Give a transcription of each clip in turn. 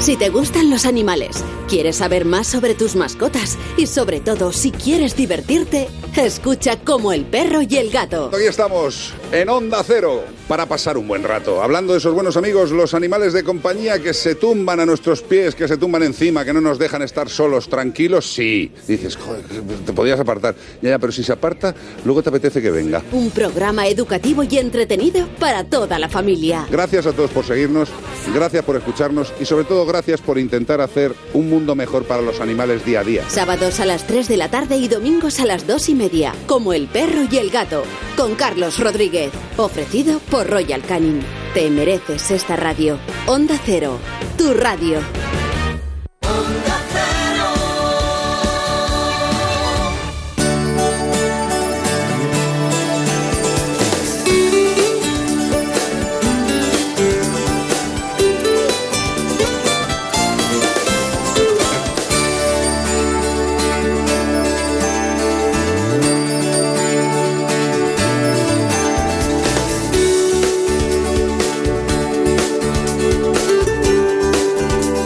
Si te gustan los animales, quieres saber más sobre tus mascotas y sobre todo si quieres divertirte, escucha como el perro y el gato. Aquí estamos en Onda Cero para pasar un buen rato. Hablando de esos buenos amigos, los animales de compañía que se tumban a nuestros pies, que se tumban encima, que no nos dejan estar solos, tranquilos, sí. Dices, joder, te podías apartar. Ya, ya, pero si se aparta, luego te apetece que venga. Un programa educativo y entretenido para toda la familia. Gracias a todos por seguirnos, gracias por escucharnos y sobre todo gracias por intentar hacer un mundo mejor para los animales día a día. Sábados a las 3 de la tarde y domingos a las 2 y media, como el perro y el gato, con Carlos Rodríguez, ofrecido por Royal Canin. Te mereces esta radio. Onda Cero, tu radio.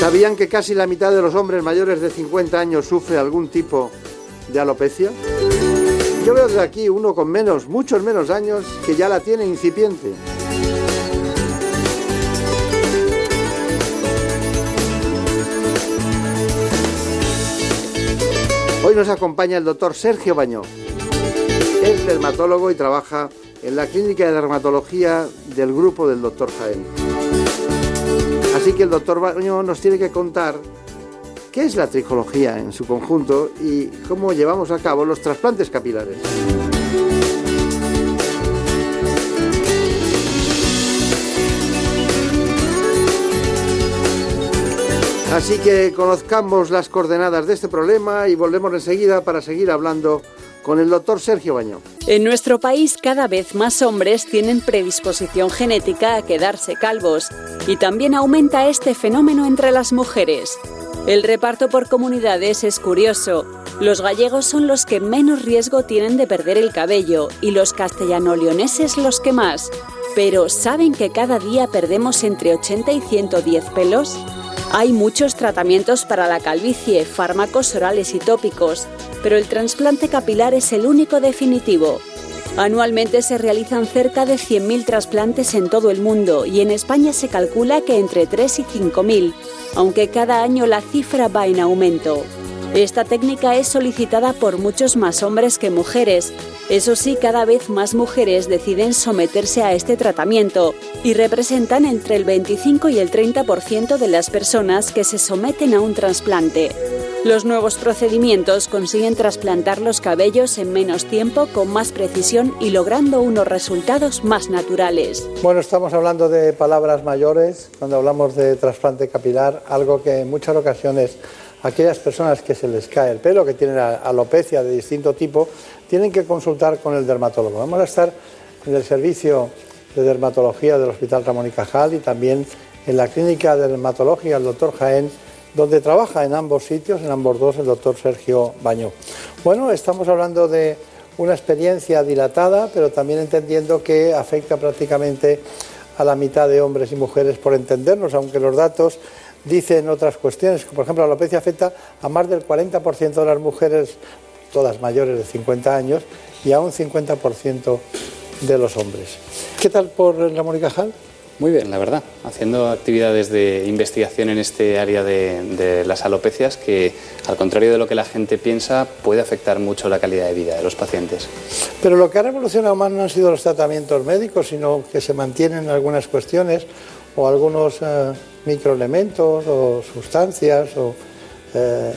¿Sabían que casi la mitad de los hombres mayores de 50 años sufre algún tipo de alopecia? Yo veo de aquí uno con menos, muchos menos años, que ya la tiene incipiente. Hoy nos acompaña el doctor Sergio Bañó. Es dermatólogo y trabaja en la clínica de dermatología del grupo del doctor Jaén. Así que el doctor Baño nos tiene que contar qué es la tricología en su conjunto y cómo llevamos a cabo los trasplantes capilares. Así que conozcamos las coordenadas de este problema y volvemos enseguida para seguir hablando con el doctor Sergio Baño. En nuestro país cada vez más hombres tienen predisposición genética a quedarse calvos y también aumenta este fenómeno entre las mujeres. El reparto por comunidades es curioso. Los gallegos son los que menos riesgo tienen de perder el cabello y los castellano-leoneses los que más. Pero ¿saben que cada día perdemos entre 80 y 110 pelos? Hay muchos tratamientos para la calvicie, fármacos orales y tópicos, pero el trasplante capilar es el único definitivo. Anualmente se realizan cerca de 100.000 trasplantes en todo el mundo y en España se calcula que entre 3 y 5.000, aunque cada año la cifra va en aumento. Esta técnica es solicitada por muchos más hombres que mujeres. Eso sí, cada vez más mujeres deciden someterse a este tratamiento y representan entre el 25 y el 30% de las personas que se someten a un trasplante. Los nuevos procedimientos consiguen trasplantar los cabellos en menos tiempo, con más precisión y logrando unos resultados más naturales. Bueno, estamos hablando de palabras mayores cuando hablamos de trasplante capilar, algo que en muchas ocasiones aquellas personas que se les cae el pelo, que tienen alopecia de distinto tipo, tienen que consultar con el dermatólogo. Vamos a estar en el servicio de dermatología del Hospital Ramón y Cajal y también en la clínica de dermatología del doctor Jaén, donde trabaja en ambos sitios, en ambos dos, el doctor Sergio Bañó. Bueno, estamos hablando de una experiencia dilatada, pero también entendiendo que afecta prácticamente a la mitad de hombres y mujeres por entendernos, aunque los datos dicen otras cuestiones, por ejemplo, la alopecia afecta a más del 40% de las mujeres, todas mayores de 50 años, y a un 50% de los hombres. ¿Qué tal por Ramón y Cajal? Muy bien, la verdad, haciendo actividades de investigación en este área de, de, las alopecias que, al contrario de lo que la gente piensa, puede afectar mucho la calidad de vida de los pacientes. Pero lo que ha revolucionado más no han sido los tratamientos médicos, sino que se mantienen algunas cuestiones o algunos eh, microelementos o sustancias o eh,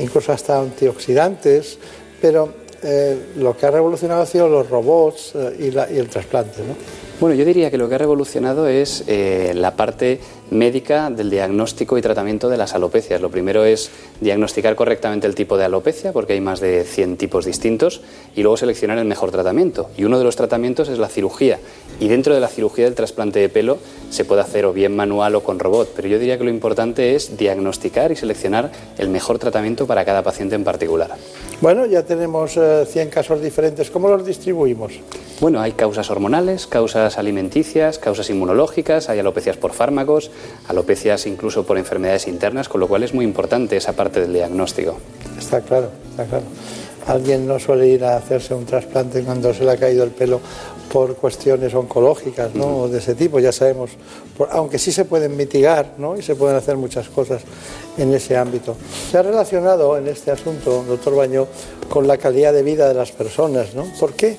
incluso hasta antioxidantes, pero eh, lo que ha revolucionado ha sido los robots y, la, el trasplante. ¿no? Bueno, yo diría que lo que ha revolucionado es eh, la parte médica del diagnóstico y tratamiento de las alopecias. Lo primero es diagnosticar correctamente el tipo de alopecia, porque hay más de 100 tipos distintos, y luego seleccionar el mejor tratamiento. Y uno de los tratamientos es la cirugía. Y dentro de la cirugía del trasplante de pelo se puede hacer o bien manual o con robot, pero yo diría que lo importante es diagnosticar y seleccionar el mejor tratamiento para cada paciente en particular. Bueno, ya tenemos 100 eh, casos diferentes. ¿Cómo los distribuimos? Bueno, hay causas hormonales, causas alimenticias, causas inmunológicas, hay alopecias por fármacos, alopecias incluso por enfermedades internas, con lo cual es muy importante esa parte del diagnóstico. Está claro, está claro. Alguien no suele ir a hacerse un trasplante cuando se le ha caído el pelo por cuestiones oncológicas ¿no? o de ese tipo, ya sabemos, aunque sí se pueden mitigar ¿no? y se pueden hacer muchas cosas en ese ámbito. Se ha relacionado en este asunto, doctor Baño, con la calidad de vida de las personas. ¿no? ¿Por qué?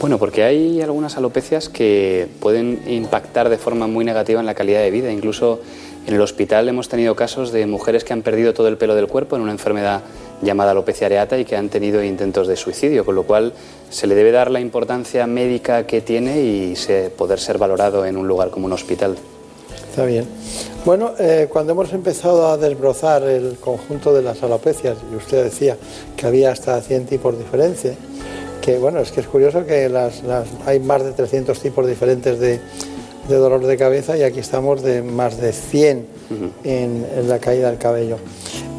Bueno, porque hay algunas alopecias que pueden impactar de forma muy negativa en la calidad de vida. Incluso en el hospital hemos tenido casos de mujeres que han perdido todo el pelo del cuerpo en una enfermedad llamada alopecia areata y que han tenido intentos de suicidio, con lo cual se le debe dar la importancia médica que tiene y poder ser valorado en un lugar como un hospital. Está bien. Bueno, eh, cuando hemos empezado a desbrozar el conjunto de las alopecias, y usted decía que había hasta 100 tipos diferentes, que bueno, es que es curioso que las, hay más de 300 tipos diferentes de, dolor de cabeza y aquí estamos de más de 100 en, la caída del cabello.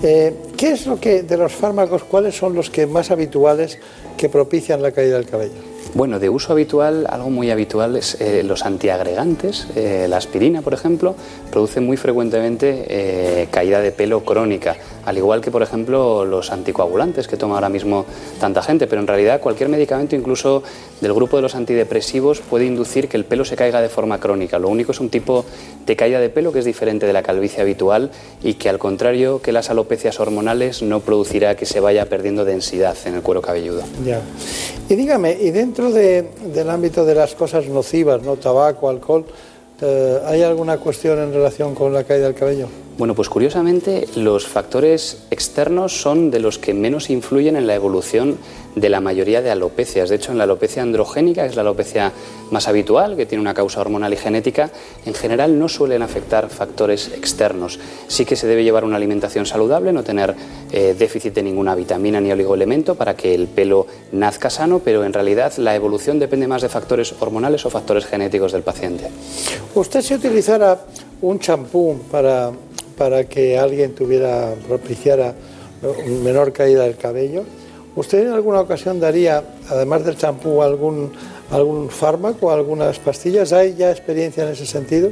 Eh, ¿Qué es lo que, de los fármacos, cuáles son los que más habituales que propician la caída del cabello? Bueno, de uso habitual, algo muy habitual es eh, los antiagregantes. Eh, la aspirina, por ejemplo, produce muy frecuentemente eh, caída de pelo crónica, al igual que, por ejemplo, los anticoagulantes que toma ahora mismo tanta gente. Pero en realidad cualquier medicamento, incluso del grupo de los antidepresivos, puede inducir que el pelo se caiga de forma crónica. Lo único es un tipo de caída de pelo que es diferente de la calvicie habitual y que, al contrario que las alopecias hormonales, no producirá que se vaya perdiendo densidad en el cuero cabelludo. Ya. Y dígame, ¿y dentro del ámbito de las cosas nocivas, ¿no? tabaco, alcohol, eh, ¿hay alguna cuestión en relación con la caída del cabello? Bueno, pues curiosamente los factores externos son de los que menos influyen en la evolución de la mayoría de alopecias. De hecho, en la alopecia androgénica, que es la alopecia más habitual, que tiene una causa hormonal y genética, en general no suelen afectar factores externos. Sí que se debe llevar una alimentación saludable, no tener eh, déficit de ninguna vitamina ni oligoelemento para que el pelo nazca sano, pero en realidad la evolución depende más de factores hormonales o factores genéticos del paciente. ¿Usted si utilizara un champú para para que alguien tuviera, propiciara menor caída del cabello. ¿Usted en alguna ocasión daría, además del champú, algún, algún fármaco, algunas pastillas? ¿Hay ya experiencia en ese sentido?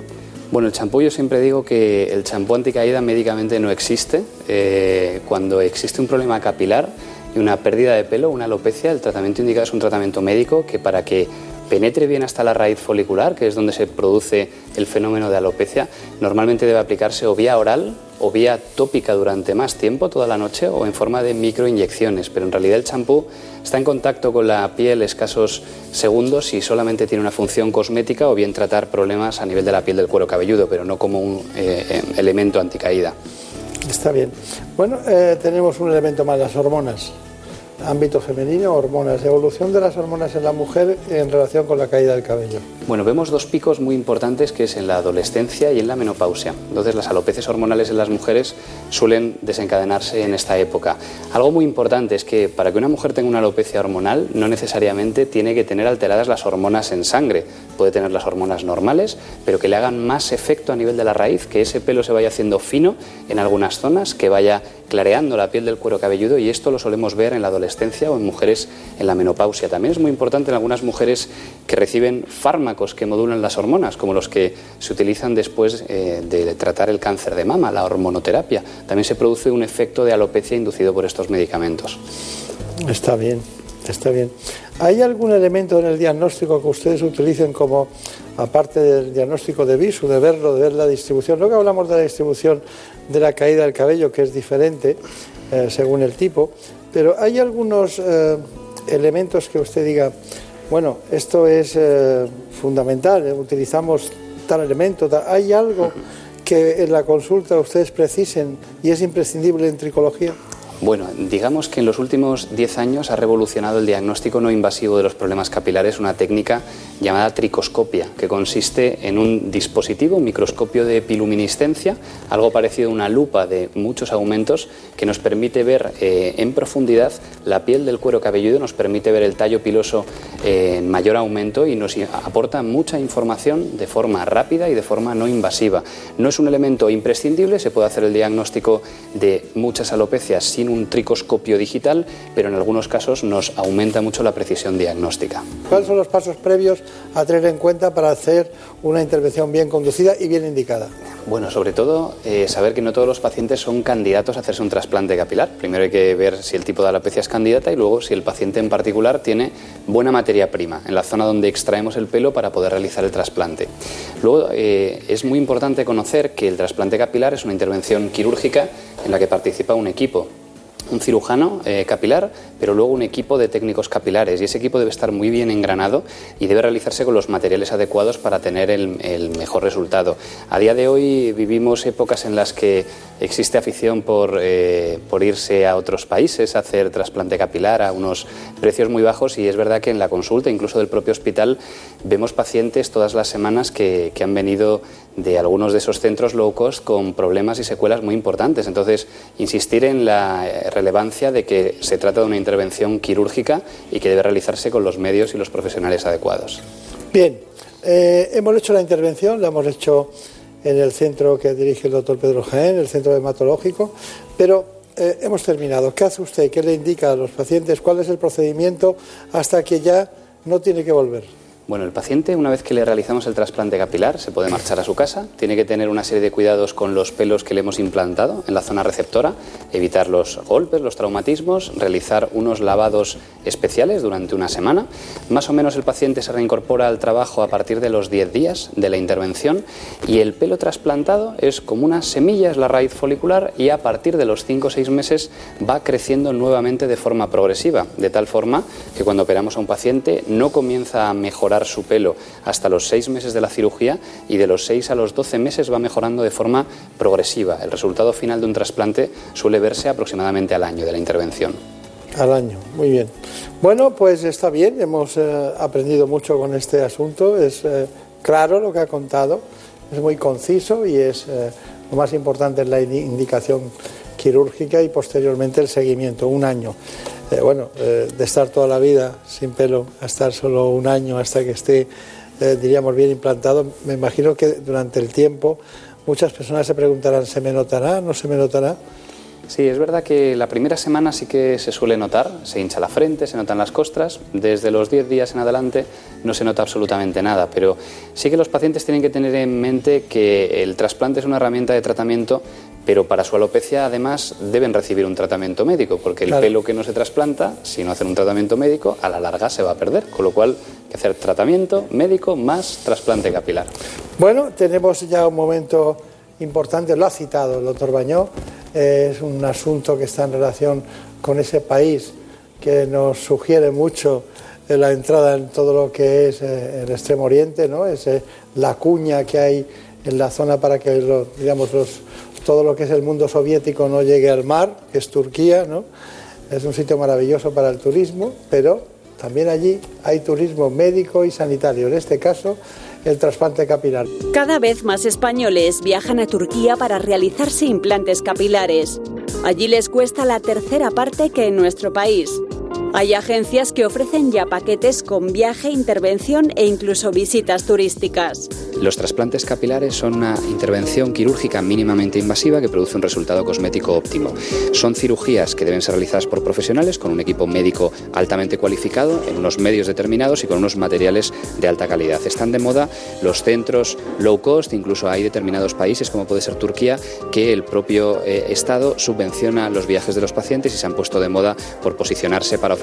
Bueno, el champú yo siempre digo que el champú anticaída médicamente no existe. Eh, cuando existe un problema capilar y una pérdida de pelo, una alopecia, el tratamiento indicado es un tratamiento médico que para que penetre bien hasta la raíz folicular, que es donde se produce el fenómeno de alopecia, normalmente debe aplicarse o vía oral o vía tópica durante más tiempo, toda la noche, o en forma de microinyecciones. Pero en realidad el champú está en contacto con la piel escasos segundos y solamente tiene una función cosmética o bien tratar problemas a nivel de la piel del cuero cabelludo, pero no como un eh, eh, elemento anticaída. Está bien. Bueno, eh, tenemos un elemento más, las hormonas ámbito femenino, hormonas, evolución de las hormonas en la mujer en relación con la caída del cabello. Bueno, vemos dos picos muy importantes que es en la adolescencia y en la menopausia. Entonces las alopecias hormonales en las mujeres suelen desencadenarse en esta época. Algo muy importante es que para que una mujer tenga una alopecia hormonal no necesariamente tiene que tener alteradas las hormonas en sangre. Puede tener las hormonas normales, pero que le hagan más efecto a nivel de la raíz, que ese pelo se vaya haciendo fino en algunas zonas, que vaya clareando la piel del cuero cabelludo y esto lo solemos ver en la adolescencia o en mujeres en la menopausia. También es muy importante en algunas mujeres que reciben fármacos que modulan las hormonas, como los que se utilizan después eh, de tratar el cáncer de mama, la hormonoterapia. También se produce un efecto de alopecia inducido por estos medicamentos. Está bien, está bien. ¿Hay algún elemento en el diagnóstico que ustedes utilicen como, aparte del diagnóstico de visu, de verlo, de ver la distribución? Luego hablamos de la distribución de la caída del cabello, que es diferente eh, según el tipo, pero hay algunos eh, elementos que usted diga, bueno, esto es eh, fundamental, utilizamos tal elemento, ¿hay algo que en la consulta ustedes precisen y es imprescindible en tricología? Bueno, digamos que en los últimos 10 años ha revolucionado el diagnóstico no invasivo de los problemas capilares una técnica llamada tricoscopia, que consiste en un dispositivo, un microscopio de piluminiscencia, algo parecido a una lupa de muchos aumentos, que nos permite ver eh, en profundidad la piel del cuero cabelludo, nos permite ver el tallo piloso eh, en mayor aumento y nos aporta mucha información de forma rápida y de forma no invasiva. No es un elemento imprescindible, se puede hacer el diagnóstico de muchas alopecias sin un tricoscopio digital, pero en algunos casos nos aumenta mucho la precisión diagnóstica. ¿Cuáles son los pasos previos a tener en cuenta para hacer una intervención bien conducida y bien indicada? Bueno, sobre todo eh, saber que no todos los pacientes son candidatos a hacerse un trasplante capilar. Primero hay que ver si el tipo de alopecia es candidata y luego si el paciente en particular tiene buena materia prima en la zona donde extraemos el pelo para poder realizar el trasplante. Luego eh, es muy importante conocer que el trasplante capilar es una intervención quirúrgica en la que participa un equipo un cirujano eh, capilar, pero luego un equipo de técnicos capilares. Y ese equipo debe estar muy bien engranado y debe realizarse con los materiales adecuados para tener el, el mejor resultado. A día de hoy vivimos épocas en las que existe afición por, eh, por, irse a otros países a hacer trasplante capilar a unos precios muy bajos y es verdad que en la consulta, incluso del propio hospital, vemos pacientes todas las semanas que, que han venido de algunos de esos centros low cost con problemas y secuelas muy importantes. Entonces, insistir en la relevancia de que se trata de una intervención quirúrgica y que debe realizarse con los medios y los profesionales adecuados. Bien, eh, hemos hecho la intervención, la hemos hecho en el centro que dirige el doctor Pedro Jaén, el centro hematológico, pero eh, hemos terminado. ¿Qué hace usted? ¿Qué le indica a los pacientes? ¿Cuál es el procedimiento hasta que ya no tiene que volver? Bueno, el paciente, una vez que le realizamos el trasplante capilar, se puede marchar a su casa. Tiene que tener una serie de cuidados con los pelos que le hemos implantado en la zona receptora, evitar los golpes, los traumatismos, realizar unos lavados especiales durante una semana. Más o menos el paciente se reincorpora al trabajo a partir de los 10 días de la intervención y el pelo trasplantado es como una semilla, es la raíz folicular y a partir de los 5 o 6 meses va creciendo nuevamente de forma progresiva, de tal forma que cuando operamos a un paciente no comienza a mejorar su pelo hasta los seis meses de la cirugía y de los 6 a los 12 meses va mejorando de forma progresiva. El resultado final de un trasplante suele verse aproximadamente al año de la intervención. Al año, muy bien. Bueno, pues está bien, hemos eh, aprendido mucho con este asunto, es eh, claro lo que ha contado, es muy conciso y es eh, lo más importante es la indicación quirúrgica y posteriormente el seguimiento, un año. Eh, bueno, eh, de estar toda la vida sin pelo a estar solo un año hasta que esté, eh, diríamos, bien implantado, me imagino que durante el tiempo muchas personas se preguntarán, ¿se me notará? ¿No se me notará? Sí, es verdad que la primera semana sí que se suele notar, se hincha la frente, se notan las costras, desde los 10 días en adelante no se nota absolutamente nada, pero sí que los pacientes tienen que tener en mente que el trasplante es una herramienta de tratamiento pero para su alopecia además deben recibir un tratamiento médico, porque el pelo que no se trasplanta, si no hacen un tratamiento médico, a la larga se va a perder, con lo cual hay que hacer tratamiento médico más trasplante capilar. Bueno, tenemos ya un momento importante, lo ha citado el doctor Bañó, es un asunto que está en relación con ese país que nos sugiere mucho la entrada en todo lo que es eh, el extremo oriente, ¿no? es la cuña que hay en la zona para que digamos, los todo lo que es el mundo soviético no llegue al mar, que es Turquía, ¿no? Es un sitio maravilloso para el turismo, pero también allí hay turismo médico y sanitario, en este caso el trasplante capilar. Cada vez más españoles viajan a Turquía para realizarse implantes capilares. Allí les cuesta la tercera parte que en nuestro país. Hay agencias que ofrecen ya paquetes con viaje, intervención e incluso visitas turísticas. Los trasplantes capilares son una intervención quirúrgica mínimamente invasiva que produce un resultado cosmético óptimo. Son cirugías que deben ser realizadas por profesionales con un equipo médico altamente cualificado, en unos medios determinados y con unos materiales de alta calidad. Están de moda los centros low cost, incluso hay determinados países, como puede ser Turquía, que el propio eh, Estado subvenciona los viajes de los pacientes y se han puesto de moda por posicionarse para ofrecer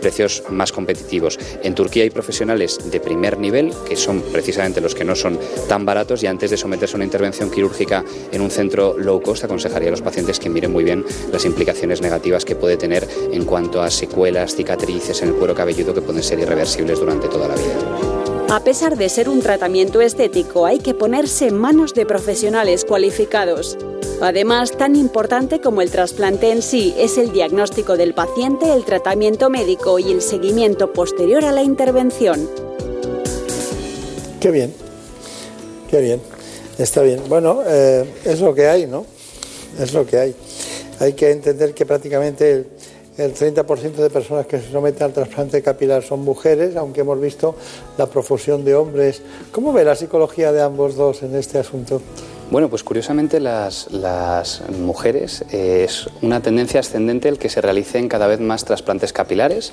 precios más competitivos. En Turquía hay profesionales de primer nivel, que son precisamente los que no son tan baratos y antes de someterse a una intervención quirúrgica en un centro low cost aconsejaría a los pacientes que miren muy bien las implicaciones negativas que puede tener en cuanto a secuelas, cicatrices en el cuero cabelludo que pueden ser irreversibles durante toda la vida. A pesar de ser un tratamiento estético, hay que ponerse en manos de profesionales cualificados. Además, tan importante como el trasplante en sí es el diagnóstico del paciente, el tratamiento médico y el seguimiento posterior a la intervención. Qué bien, qué bien, está bien. Bueno, eh, es lo que hay, ¿no? Es lo que hay. Hay que entender que prácticamente el, el 30% de personas que se someten al trasplante capilar son mujeres, aunque hemos visto la profusión de hombres. ¿Cómo ve la psicología de ambos dos en este asunto? Bueno, pues curiosamente las, mujeres eh, es una tendencia ascendente el que se realicen cada vez más trasplantes capilares.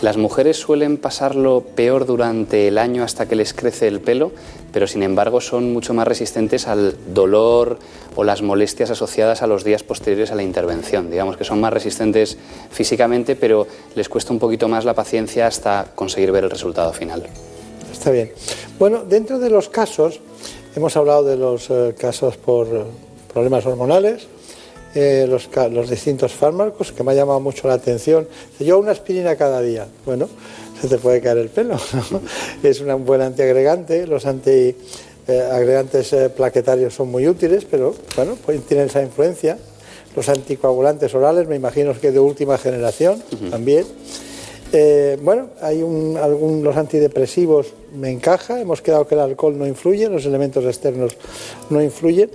Las mujeres suelen pasarlo peor durante el año hasta que les crece el pelo, pero sin embargo son mucho más resistentes al dolor o las molestias asociadas a los días posteriores a la intervención. Digamos que son más resistentes físicamente, pero les cuesta un poquito más la paciencia hasta conseguir ver el resultado final. Está bien. Bueno, dentro de los casos Hemos hablado de los eh, casos por eh, problemas hormonales, eh, los, distintos fármacos, que me ha llamado mucho la atención. Yo una aspirina cada día. Bueno, se te puede caer el pelo. es un buen antiagregante. Los antiagregantes plaquetarios son muy útiles, pero bueno, pues tienen esa influencia. Los anticoagulantes orales, me imagino que de última generación también. Bueno, hay un, algún, los antidepresivos me encaja, hemos quedado que el alcohol no influye, los elementos externos no influyen,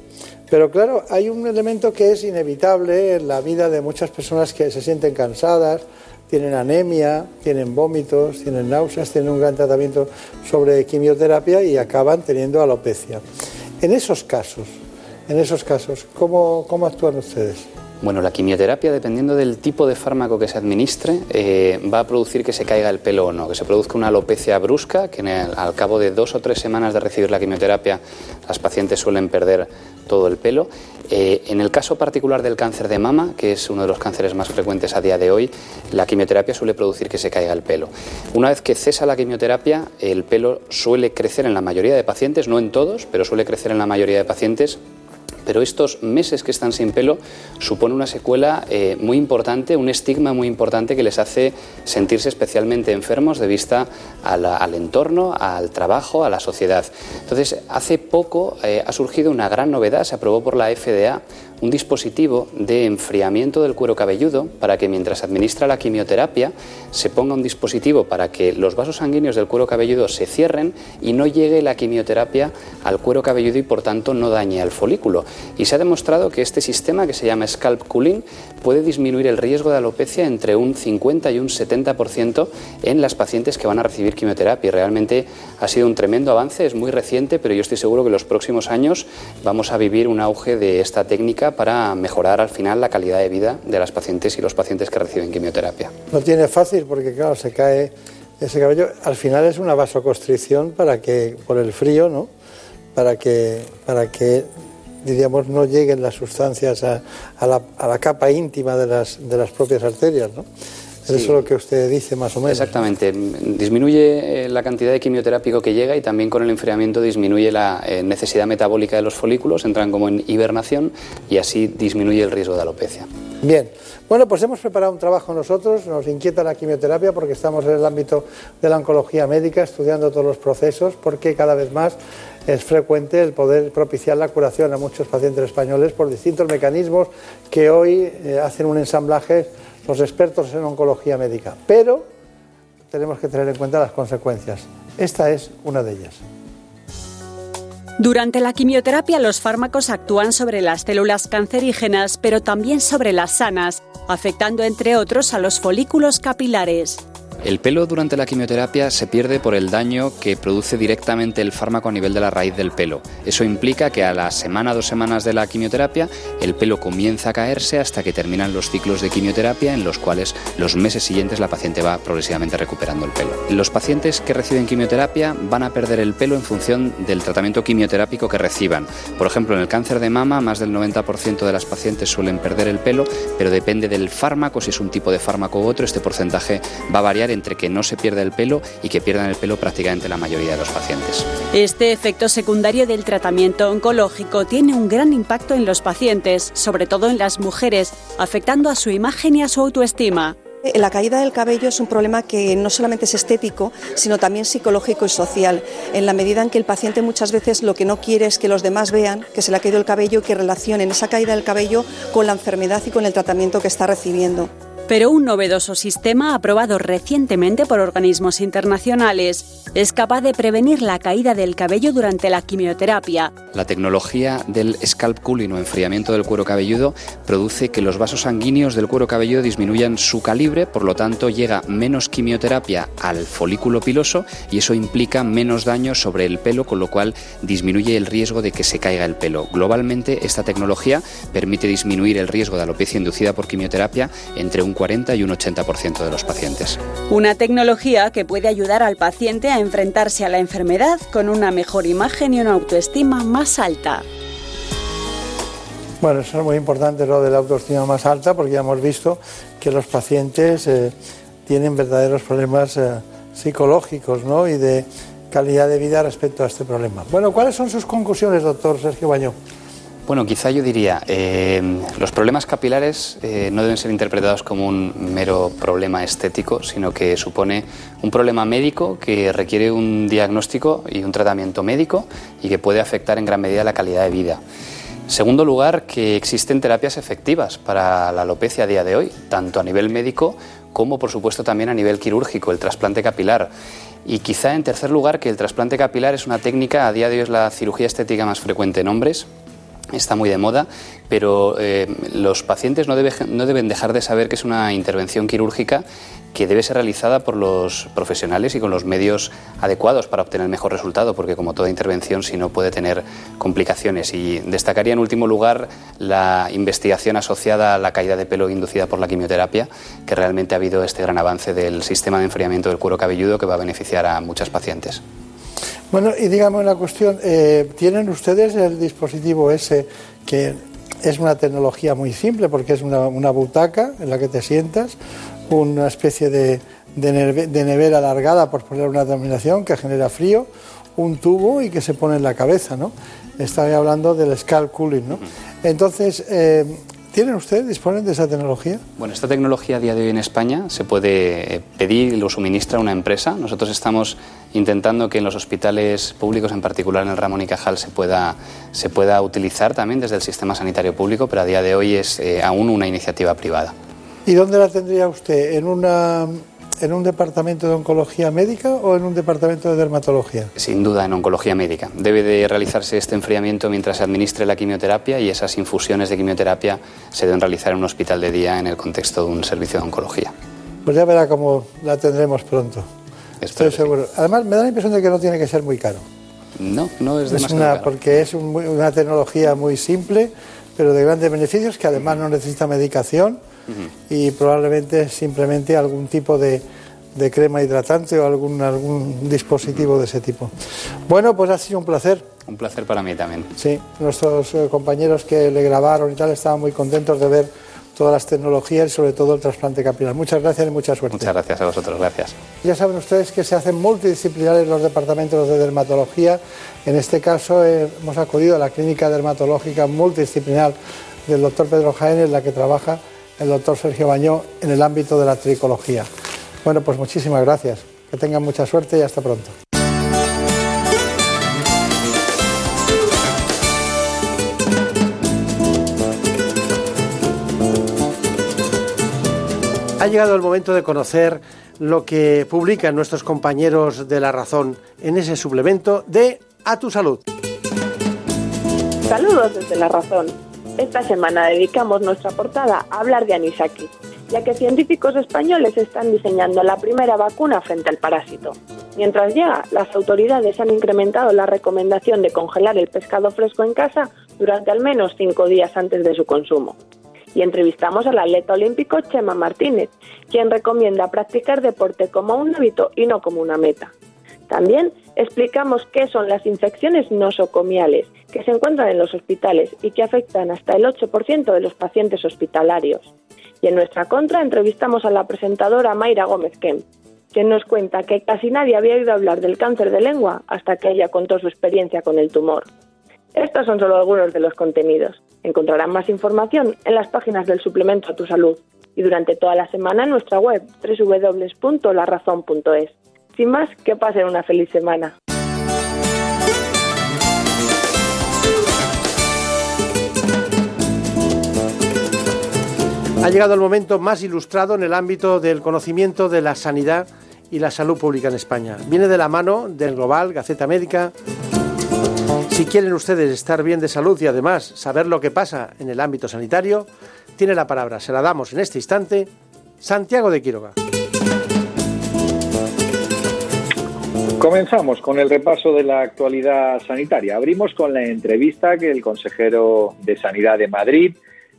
pero claro, hay un elemento que es inevitable en la vida de muchas personas que se sienten cansadas, tienen anemia, tienen vómitos, tienen náuseas, tienen un gran tratamiento sobre quimioterapia y acaban teniendo alopecia. En esos casos, en esos casos, ¿cómo, cómo actúan ustedes? Bueno, la quimioterapia, dependiendo del tipo de fármaco que se administre, eh, va a producir que se caiga el pelo o no, que se produzca una alopecia brusca, que al cabo de dos o tres semanas de recibir la quimioterapia, las pacientes suelen perder todo el pelo. Eh, en el caso particular del cáncer de mama, que es uno de los cánceres más frecuentes a día de hoy, la quimioterapia suele producir que se caiga el pelo. Una vez que cesa la quimioterapia, el pelo suele crecer en la mayoría de pacientes, no en todos, pero suele crecer en la mayoría de pacientes pero estos meses que están sin pelo supone una secuela eh, muy importante, un estigma muy importante que les hace sentirse especialmente enfermos de vista al entorno, al trabajo, a la sociedad. Entonces, hace poco eh, ha surgido una gran novedad, se aprobó por la FDA un dispositivo de enfriamiento del cuero cabelludo para que mientras administra la quimioterapia se ponga un dispositivo para que los vasos sanguíneos del cuero cabelludo se cierren y no llegue la quimioterapia al cuero cabelludo y por tanto no dañe al folículo. Y se ha demostrado que este sistema que se llama scalp cooling puede disminuir el riesgo de alopecia entre un 50 y un 70% en las pacientes que van a recibir quimioterapia. realmente ha sido un tremendo avance, es muy reciente, pero yo estoy seguro que en los próximos años vamos a vivir un auge de esta técnica para mejorar al final la calidad de vida de las pacientes y los pacientes que reciben quimioterapia. No tiene fácil porque claro, se cae ese cabello. Al final es una vasoconstricción para que, por el frío, ¿no? Para que, para que diríamos, no lleguen las sustancias a, la, a la, capa íntima de las, de las propias arterias, ¿no? Eso es lo que usted dice más o menos. Exactamente. Disminuye eh, la cantidad de quimioterápico que llega y también con el enfriamiento disminuye la eh, necesidad metabólica de los folículos, entran como en hibernación y así disminuye el riesgo de alopecia. Bien. Bueno, pues hemos preparado un trabajo nosotros, nos inquieta la quimioterapia porque estamos en el ámbito de la oncología médica estudiando todos los procesos porque cada vez más es frecuente el poder propiciar la curación a muchos pacientes españoles por distintos mecanismos que hoy eh, hacen un ensamblaje los expertos en oncología médica. Pero tenemos que tener en cuenta las consecuencias. Esta es una de ellas. Durante la quimioterapia los fármacos actúan sobre las células cancerígenas, pero también sobre las sanas, afectando entre otros a los folículos capilares. El pelo durante la quimioterapia se pierde por el daño que produce directamente el fármaco a nivel de la raíz del pelo. Eso implica que a la semana, dos semanas de la quimioterapia, el pelo comienza a caerse hasta que terminan los ciclos de quimioterapia en los cuales los meses siguientes la paciente va progresivamente recuperando el pelo. Los pacientes que reciben quimioterapia van a perder el pelo en función del tratamiento quimioterápico que reciban. Por ejemplo, en el cáncer de mama, más del 90% de las pacientes suelen perder el pelo, pero depende del fármaco, si es un tipo de fármaco u otro, este porcentaje va a variar entre que no se pierda el pelo y que pierdan el pelo prácticamente la mayoría de los pacientes. Este efecto secundario del tratamiento oncológico tiene un gran impacto en los pacientes, sobre todo en las mujeres, afectando a su imagen y a su autoestima. La caída del cabello es un problema que no solamente es estético, sino también psicológico y social, en la medida en que el paciente muchas veces lo que no quiere es que los demás vean que se le ha caído el cabello y que relacionen esa caída del cabello con la enfermedad y con el tratamiento que está recibiendo. Pero un novedoso sistema aprobado recientemente por organismos internacionales es capaz de prevenir la caída del cabello durante la quimioterapia. La tecnología del scalp cooling o enfriamiento del cuero cabelludo produce que los vasos sanguíneos del cuero cabelludo disminuyan su calibre, por lo tanto llega menos quimioterapia al folículo piloso y eso implica menos daño sobre el pelo, con lo cual disminuye el riesgo de que se caiga el pelo. Globalmente, esta tecnología permite disminuir el riesgo de alopecia inducida por quimioterapia entre un 40 y un 80% de los pacientes. Una tecnología que puede ayudar al paciente a enfrentarse a la enfermedad con una mejor imagen y una autoestima más alta. Bueno, eso es muy importante lo de la autoestima más alta porque ya hemos visto que los pacientes eh, tienen verdaderos problemas eh, psicológicos ¿no? y de calidad de vida respecto a este problema. Bueno, ¿cuáles son sus conclusiones, doctor Sergio Baño? Bueno, quizá yo diría, eh, los problemas capilares eh, no deben ser interpretados como un mero problema estético, sino que supone un problema médico que requiere un diagnóstico y un tratamiento médico y que puede afectar en gran medida la calidad de vida. Segundo lugar, que existen terapias efectivas para la alopecia a día de hoy, tanto a nivel médico como, por supuesto, también a nivel quirúrgico, el trasplante capilar. Y quizá, en tercer lugar, que el trasplante capilar es una técnica, a día de hoy es la cirugía estética más frecuente en hombres, está muy de moda, pero eh, los pacientes no, no, deben dejar de saber que es una intervención quirúrgica que debe ser realizada por los profesionales y con los medios adecuados para obtener el mejor resultado, porque como toda intervención, si no puede tener complicaciones. Y destacaría en último lugar la investigación asociada a la caída de pelo inducida por la quimioterapia, que realmente ha habido este gran avance del sistema de enfriamiento del cuero cabelludo que va a beneficiar a muchas pacientes. Bueno, y dígame una cuestión, eh, ¿tienen ustedes el dispositivo ese que es una tecnología muy simple porque es una, butaca en la que te sientas, una especie de, nevera alargada, por poner una denominación, que genera frío, un tubo y que se pone en la cabeza, ¿no? Estaba hablando del scalp cooling, ¿no? Entonces, eh, ¿Tienen ustedes, disponen de esa tecnología? Bueno, esta tecnología a día de hoy en España se puede eh, pedir y lo suministra una empresa. Nosotros estamos intentando que en los hospitales públicos, en particular en el Ramón y Cajal, se pueda, se pueda utilizar también desde el sistema sanitario público, pero a día de hoy es eh, aún una iniciativa privada. ¿Y dónde la tendría usted? ¿En una ¿En un departamento de oncología médica o en un departamento de dermatología? Sin duda, en oncología médica. Debe de realizarse este enfriamiento mientras se administre la quimioterapia y esas infusiones de quimioterapia se deben realizar en un hospital de día en el contexto de un servicio de oncología. Pues ya verá cómo la tendremos pronto. Estoy seguro. Además, me da la impresión de que no tiene que ser muy caro. No, no es demasiado una, caro. Porque es una tecnología muy simple, pero de grandes beneficios, que además no necesita medicación y probablemente simplemente algún tipo de, de, crema hidratante o algún, algún dispositivo de ese tipo. Bueno, pues ha sido un placer. Un placer para mí también. Sí, nuestros eh, compañeros que le grabaron y tal estaban muy contentos de ver todas las tecnologías y sobre todo el trasplante capilar. Muchas gracias y mucha suerte. Muchas gracias a vosotros, gracias. Ya saben ustedes que se hacen multidisciplinares los departamentos de dermatología. En este caso eh, hemos acudido a la clínica dermatológica multidisciplinar del doctor Pedro Jaén, en la que trabaja el doctor Sergio Bañó en el ámbito de la tricología. Bueno, pues muchísimas gracias. Que tengan mucha suerte y hasta pronto. Ha llegado el momento de conocer lo que publican nuestros compañeros de La Razón en ese suplemento de A tu Salud. Saludos desde La Razón. Esta semana dedicamos nuestra portada a hablar de anisakis, ya que científicos españoles están diseñando la primera vacuna frente al parásito. Mientras llega, las autoridades han incrementado la recomendación de congelar el pescado fresco en casa durante al menos cinco días antes de su consumo. Y entrevistamos al atleta olímpico Chema Martínez, quien recomienda practicar deporte como un hábito y no como una meta. También explicamos qué son las infecciones nosocomiales que se encuentran en los hospitales y que afectan hasta el 8% de los pacientes hospitalarios. Y en nuestra contra entrevistamos a la presentadora Mayra Gómez Kemp, quien nos cuenta que casi nadie había oído hablar del cáncer de lengua hasta que ella contó su experiencia con el tumor. Estos son solo algunos de los contenidos. Encontrarán más información en las páginas del suplemento a tu salud y durante toda la semana en nuestra web www.larazón.es. Sin más, que pasen una feliz semana. Ha llegado el momento más ilustrado en el ámbito del conocimiento de la sanidad y la salud pública en España. Viene de la mano del Global, Gaceta Médica. Si quieren ustedes estar bien de salud y además saber lo que pasa en el ámbito sanitario, tiene la palabra, se la damos en este instante, Santiago de Quiroga. Comenzamos con el repaso de la actualidad sanitaria. Abrimos con la entrevista que el consejero de Sanidad de Madrid,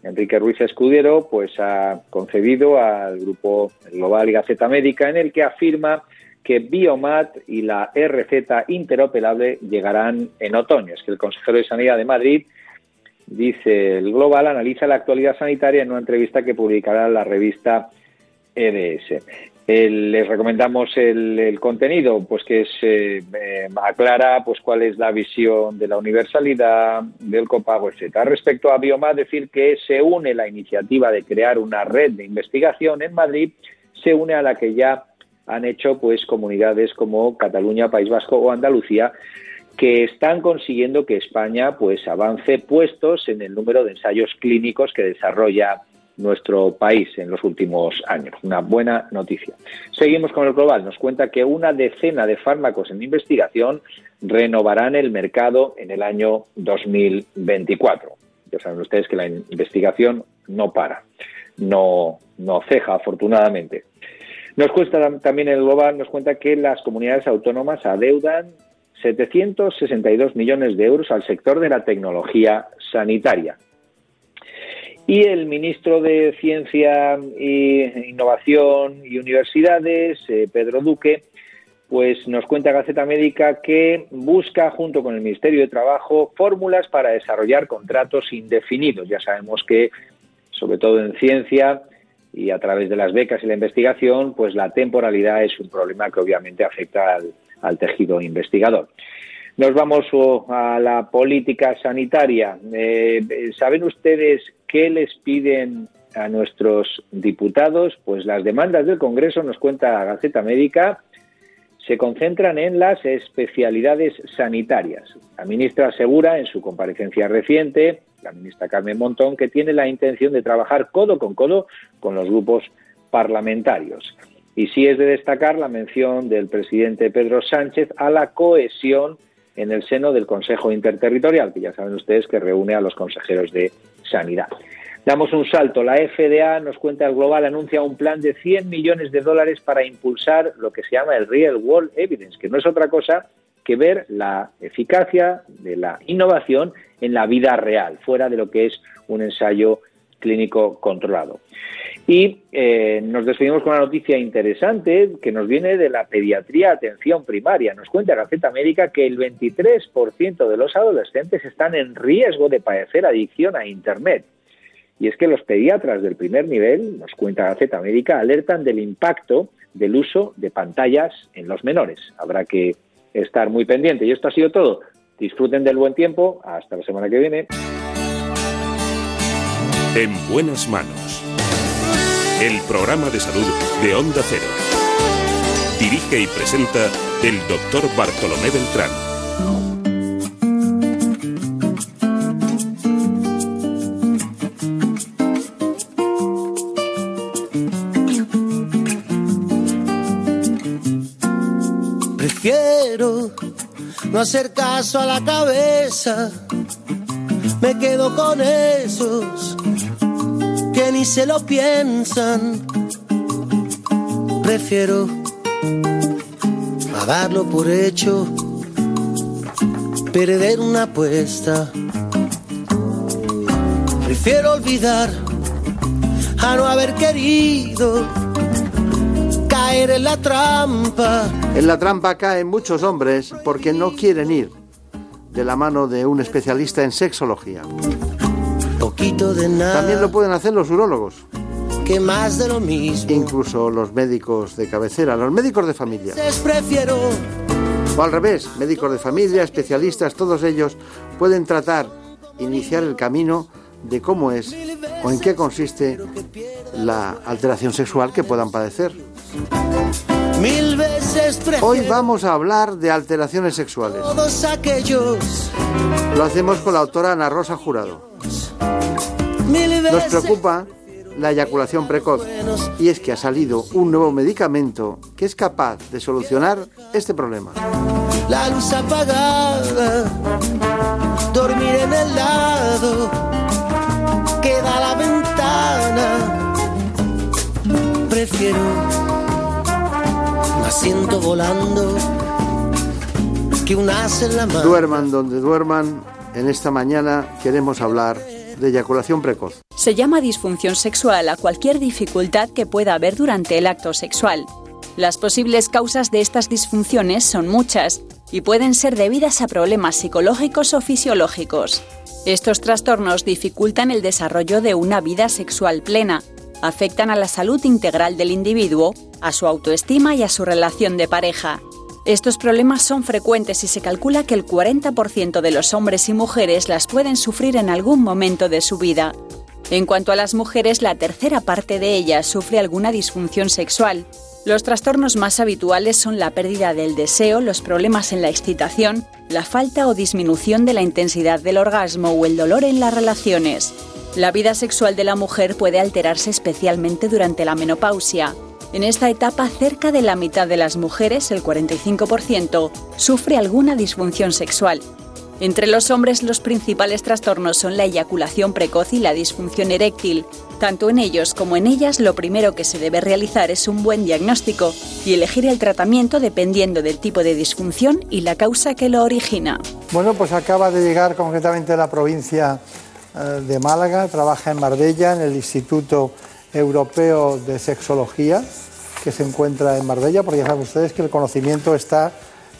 Enrique Ruiz Escudero, pues ha concedido al grupo Global Gaceta Médica, en el que afirma que Biomat y la RZ interoperable llegarán en otoño. Es que el consejero de Sanidad de Madrid dice el Global analiza la actualidad sanitaria en una entrevista que publicará la revista EDS les recomendamos el, contenido, pues que se eh, aclara pues cuál es la visión de la universalidad, del copago, etcétera. Respecto a Bioma, decir que se une la iniciativa de crear una red de investigación en Madrid, se une a la que ya han hecho pues comunidades como Cataluña, País Vasco o Andalucía que están consiguiendo que España pues avance puestos en el número de ensayos clínicos que desarrolla nuestro país en los últimos años. Una buena noticia. Seguimos con el global. Nos cuenta que una decena de fármacos en investigación renovarán el mercado en el año 2024. Ya saben ustedes que la investigación no para, no, no ceja, afortunadamente. Nos cuesta también el global, nos cuenta que las comunidades autónomas adeudan 762 millones de euros al sector de la tecnología sanitaria. Y el ministro de Ciencia e Innovación y Universidades, eh, Pedro Duque, pues nos cuenta Gaceta Médica que busca, junto con el Ministerio de Trabajo, fórmulas para desarrollar contratos indefinidos. Ya sabemos que, sobre todo en ciencia y a través de las becas y la investigación, pues la temporalidad es un problema que obviamente afecta al tejido investigador. Nos vamos a la política sanitaria. Eh, ¿Saben ustedes qué les piden a nuestros diputados? Pues las demandas del Congreso, nos cuenta Gaceta Médica, se concentran en las especialidades sanitarias. La ministra asegura en su comparecencia reciente, la ministra Carmen Montón, que tiene la intención de trabajar codo con codo con los grupos parlamentarios. Y sí es de destacar la mención del presidente Pedro Sánchez a la cohesión en el seno del Consejo Interterritorial, que ya saben ustedes que reúne a los consejeros de Sanidad. Damos un salto. La FDA nos cuenta el global, anuncia un plan de 100 millones de dólares para impulsar lo que se llama el Real World Evidence, que no es otra cosa que ver la eficacia de la innovación en la vida real, fuera de lo que es un ensayo clínico controlado. Y eh, nos despedimos con una noticia interesante que nos viene de la pediatría atención primaria. Nos cuenta Gaceta Médica que el 23% de los adolescentes están en riesgo de padecer adicción a Internet. Y es que los pediatras del primer nivel, nos cuenta Gaceta Médica, alertan del impacto del uso de pantallas en los menores. Habrá que estar muy pendiente. Y esto ha sido todo. Disfruten del buen tiempo. Hasta la semana que viene. En buenas manos el programa de salud de Onda Cero. Dirige y presenta el doctor Bartolomé Beltrán. Prefiero no hacer caso a la cabeza, me quedo con esos que ni se lo piensan. Prefiero a darlo por hecho, perder una apuesta. Prefiero olvidar a no haber querido caer en la trampa. En la trampa caen muchos hombres porque no quieren ir de la mano de un especialista en sexología. También lo pueden hacer los urólogos. Que más de lo mismo. Incluso los médicos de cabecera, los médicos de familia. Prefiero. O al revés, médicos de familia, especialistas, todos ellos pueden tratar, iniciar el camino de cómo es o en qué consiste la alteración sexual que puedan padecer. Hoy vamos a hablar de alteraciones sexuales. Lo hacemos con la autora Ana Rosa Jurado. Nos preocupa la eyaculación precoz y es que ha salido un nuevo medicamento que es capaz de solucionar este problema. La luz apagada, dormir en el lado, queda la ventana. Prefiero asiento volando que un as en la mano. Duerman donde duerman, en esta mañana queremos hablar de eyaculación precoz. Se llama disfunción sexual a cualquier dificultad que pueda haber durante el acto sexual. Las posibles causas de estas disfunciones son muchas y pueden ser debidas a problemas psicológicos o fisiológicos. Estos trastornos dificultan el desarrollo de una vida sexual plena, afectan a la salud integral del individuo, a su autoestima y a su relación de pareja. Estos problemas son frecuentes y se calcula que el 40% de los hombres y mujeres las pueden sufrir en algún momento de su vida. En cuanto a las mujeres, la tercera parte de ellas sufre alguna disfunción sexual. Los trastornos más habituales son la pérdida del deseo, los problemas en la excitación, la falta o disminución de la intensidad del orgasmo o el dolor en las relaciones. La vida sexual de la mujer puede alterarse especialmente durante la menopausia. En esta etapa, cerca de la mitad de las mujeres, el 45%, sufre alguna disfunción sexual. Entre los hombres los principales trastornos son la eyaculación precoz y la disfunción eréctil. Tanto en ellos como en ellas lo primero que se debe realizar es un buen diagnóstico y elegir el tratamiento dependiendo del tipo de disfunción y la causa que lo origina. Bueno, pues acaba de llegar concretamente a la provincia eh, de Málaga, trabaja en Marbella, en el Instituto Europeo de Sexología, que se encuentra en Marbella, porque ya saben ustedes que el conocimiento está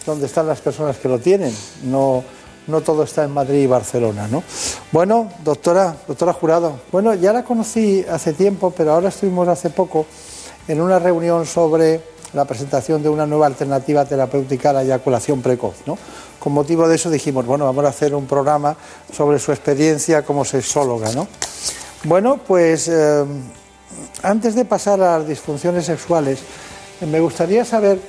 donde están las personas que lo tienen, no, no todo está en Madrid y Barcelona, ¿no? Bueno, doctora, doctora Jurado, bueno, ya la conocí hace tiempo, pero ahora estuvimos hace poco en una reunión sobre la presentación de una nueva alternativa terapéutica a la eyaculación precoz, ¿no? Con motivo de eso dijimos, bueno, vamos a hacer un programa sobre su experiencia como sexóloga, ¿no? Bueno, pues eh, antes de pasar a las disfunciones sexuales, me gustaría saber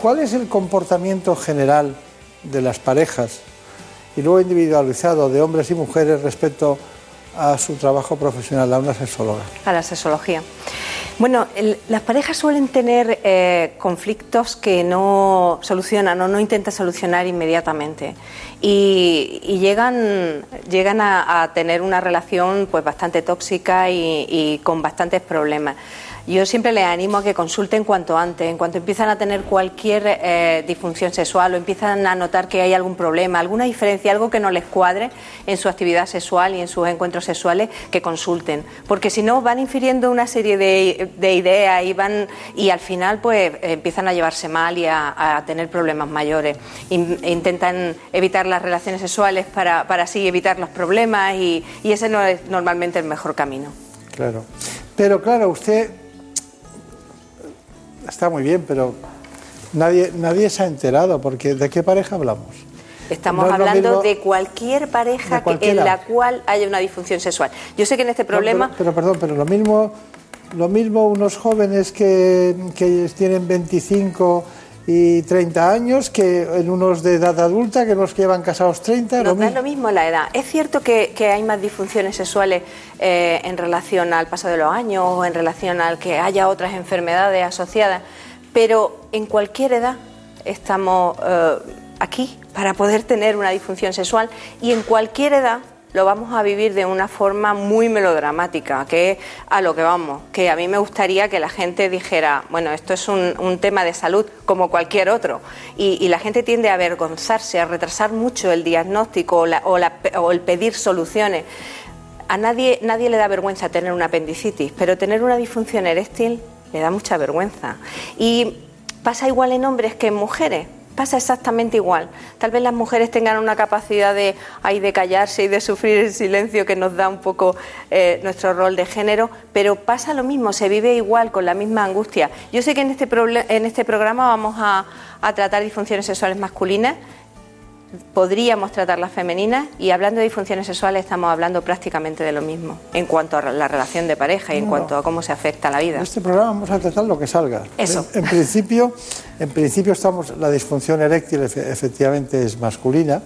cuál es el comportamiento general de las parejas y luego individualizado de hombres y mujeres respecto a su trabajo profesional, a una sexóloga. A la sexología. Bueno, las parejas suelen tener eh, conflictos que no solucionan o no intentan solucionar inmediatamente y, llegan, llegan a, tener una relación pues bastante tóxica y con bastantes problemas. Yo siempre les animo a que consulten cuanto antes, en cuanto empiezan a tener cualquier eh, disfunción sexual o empiezan a notar que hay algún problema, alguna diferencia, algo que no les cuadre en su actividad sexual y en sus encuentros sexuales, que consulten, porque si no van infiriendo una serie de, ideas y van y al final pues empiezan a llevarse mal y a, tener problemas mayores. intentan evitar las relaciones sexuales para, así evitar los problemas y, y ese no es normalmente el mejor camino. Claro. Pero claro, usted está muy bien, pero nadie, nadie se ha enterado, porque ¿de qué pareja hablamos? Estamos hablando de cualquier pareja en la cual haya una disfunción sexual. Yo sé que en este problema... pero, perdón, pero lo mismo, lo mismo unos jóvenes que, que tienen 25 y 30 años que en unos de edad adulta que los que llevan casados 30. No, lo es lo mismo la edad. Es cierto que, que hay más disfunciones sexuales eh, en relación al paso de los años o en relación al que haya otras enfermedades asociadas, pero en cualquier edad estamos eh, aquí para poder tener una disfunción sexual y en cualquier edad lo vamos a vivir de una forma muy melodramática, que es a lo que vamos, que a mí me gustaría que la gente dijera, bueno, esto es un, tema de salud como cualquier otro, y, la gente tiende a avergonzarse, a retrasar mucho el diagnóstico o, el pedir soluciones. A nadie, nadie le da vergüenza tener una apendicitis, pero tener una disfunción eréctil le da mucha vergüenza. Y pasa igual en hombres que en mujeres pasa exactamente igual. Tal vez las mujeres tengan una capacidad de, de callarse y de sufrir el silencio que nos da un poco eh, nuestro rol de género, pero pasa lo mismo, se vive igual, con la misma angustia. Yo sé que en este, en este programa vamos a, tratar disfunciones sexuales masculinas podríamos tratar las femeninas y hablando de disfunciones sexuales estamos hablando prácticamente de lo mismo en cuanto a la relación de pareja y en cuanto a cómo se afecta a la vida. En este programa vamos a tratar lo que salga. Eso. En, principio, en principio estamos la disfunción eréctil efectivamente es masculina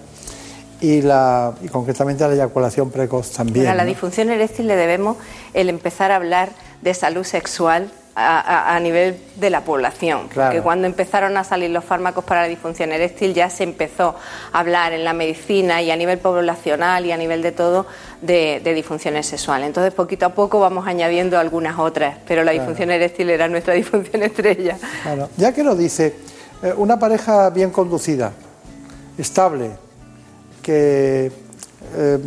y la y concretamente la eyaculación precoz también. a la disfunción eréctil le debemos el empezar a hablar de salud sexual a, nivel de la población. Porque cuando empezaron a salir los fármacos para la disfunción eréctil ya se empezó a hablar en la medicina y a nivel poblacional y a nivel de todo de, disfunciones sexuales. Entonces, poquito a poco vamos añadiendo algunas otras, pero la disfunción eréctil era nuestra disfunción estrella. Ya que lo dice, eh, una pareja bien conducida, estable, que eh,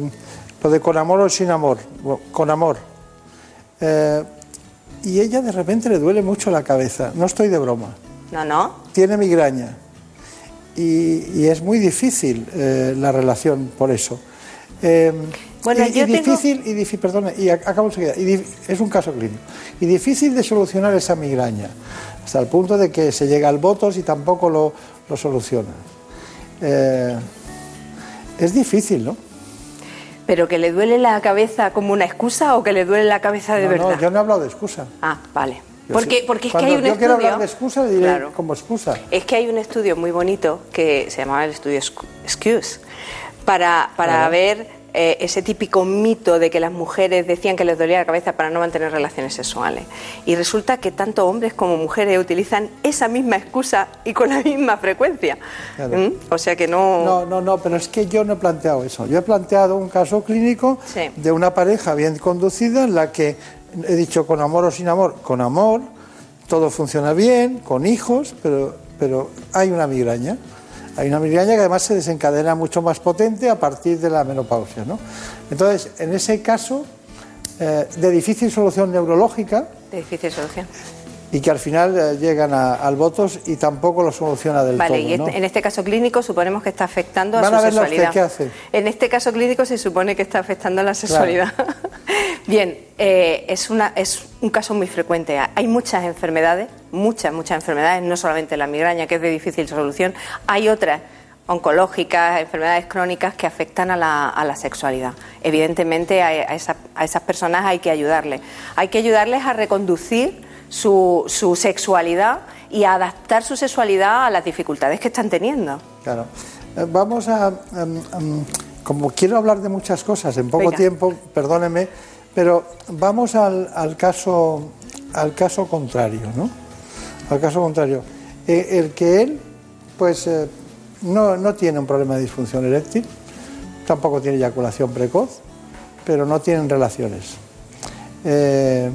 lo de con amor o sin amor, con amor. Eh, y ella de repente le duele mucho la cabeza. No estoy de broma. No, no. Tiene migraña. Y, es muy difícil eh, la relación por eso. Em, bueno, y, yo difícil, y difícil, perdona, y acabo enseguida, y es un caso clínico. Y difícil de solucionar esa migraña, hasta el punto de que se llega al votos y tampoco lo, lo soluciona. Eh, es difícil, ¿no? ¿Pero que le duele la cabeza como una excusa o que le duele la cabeza de verdad? No, yo no he hablado de excusa. Ah, vale. Porque, porque es que hay un yo estudio. quiero hablar de excusa, diré como excusa. Es que hay un estudio muy bonito que se llamaba el estudio Excuse para, para ver eh, ese típico mito de que las mujeres decían que les dolía la cabeza para no mantener relaciones sexuales. Y resulta que tanto hombres como mujeres utilizan esa misma excusa y con la misma frecuencia. ¿Mm? O sea que no... No, no, no, pero es que yo no he planteado eso. Yo he planteado un caso clínico de una pareja bien conducida en la que he dicho con amor o sin amor, con amor, todo funciona bien, con hijos, pero, pero hay una migraña. Hay una migraña que además se desencadena mucho más potente a partir de la menopausia. ¿no? Entonces, en ese caso, eh, de difícil solución neurológica. De difícil solución. Y que al final eh, llegan al votos y tampoco lo soluciona del todo. Vale, y este, en este caso clínico suponemos que está afectando a Van su a sexualidad. ¿qué hace? En este caso clínico se supone que está afectando a la sexualidad. Bien, eh, es, una, es un caso muy frecuente. Hay muchas enfermedades, muchas, muchas enfermedades, no solamente la migraña, que es de difícil solución, hay otras oncológicas, enfermedades crónicas que afectan a la, a la sexualidad. Evidentemente a, a, esas personas hay que ayudarles. Hay que ayudarles a reconducir su, su, sexualidad y a adaptar su sexualidad a las dificultades que están teniendo. Claro. Eh, vamos a... Em, em, como quiero hablar de muchas cosas en poco tiempo, perdóneme, pero vamos al, al, caso, al caso contrario, ¿no? Al caso contrario. Eh, el que él, pues, eh, no, no, tiene un problema de disfunción eréctil, tampoco tiene eyaculación precoz, pero no tienen relaciones. Eh,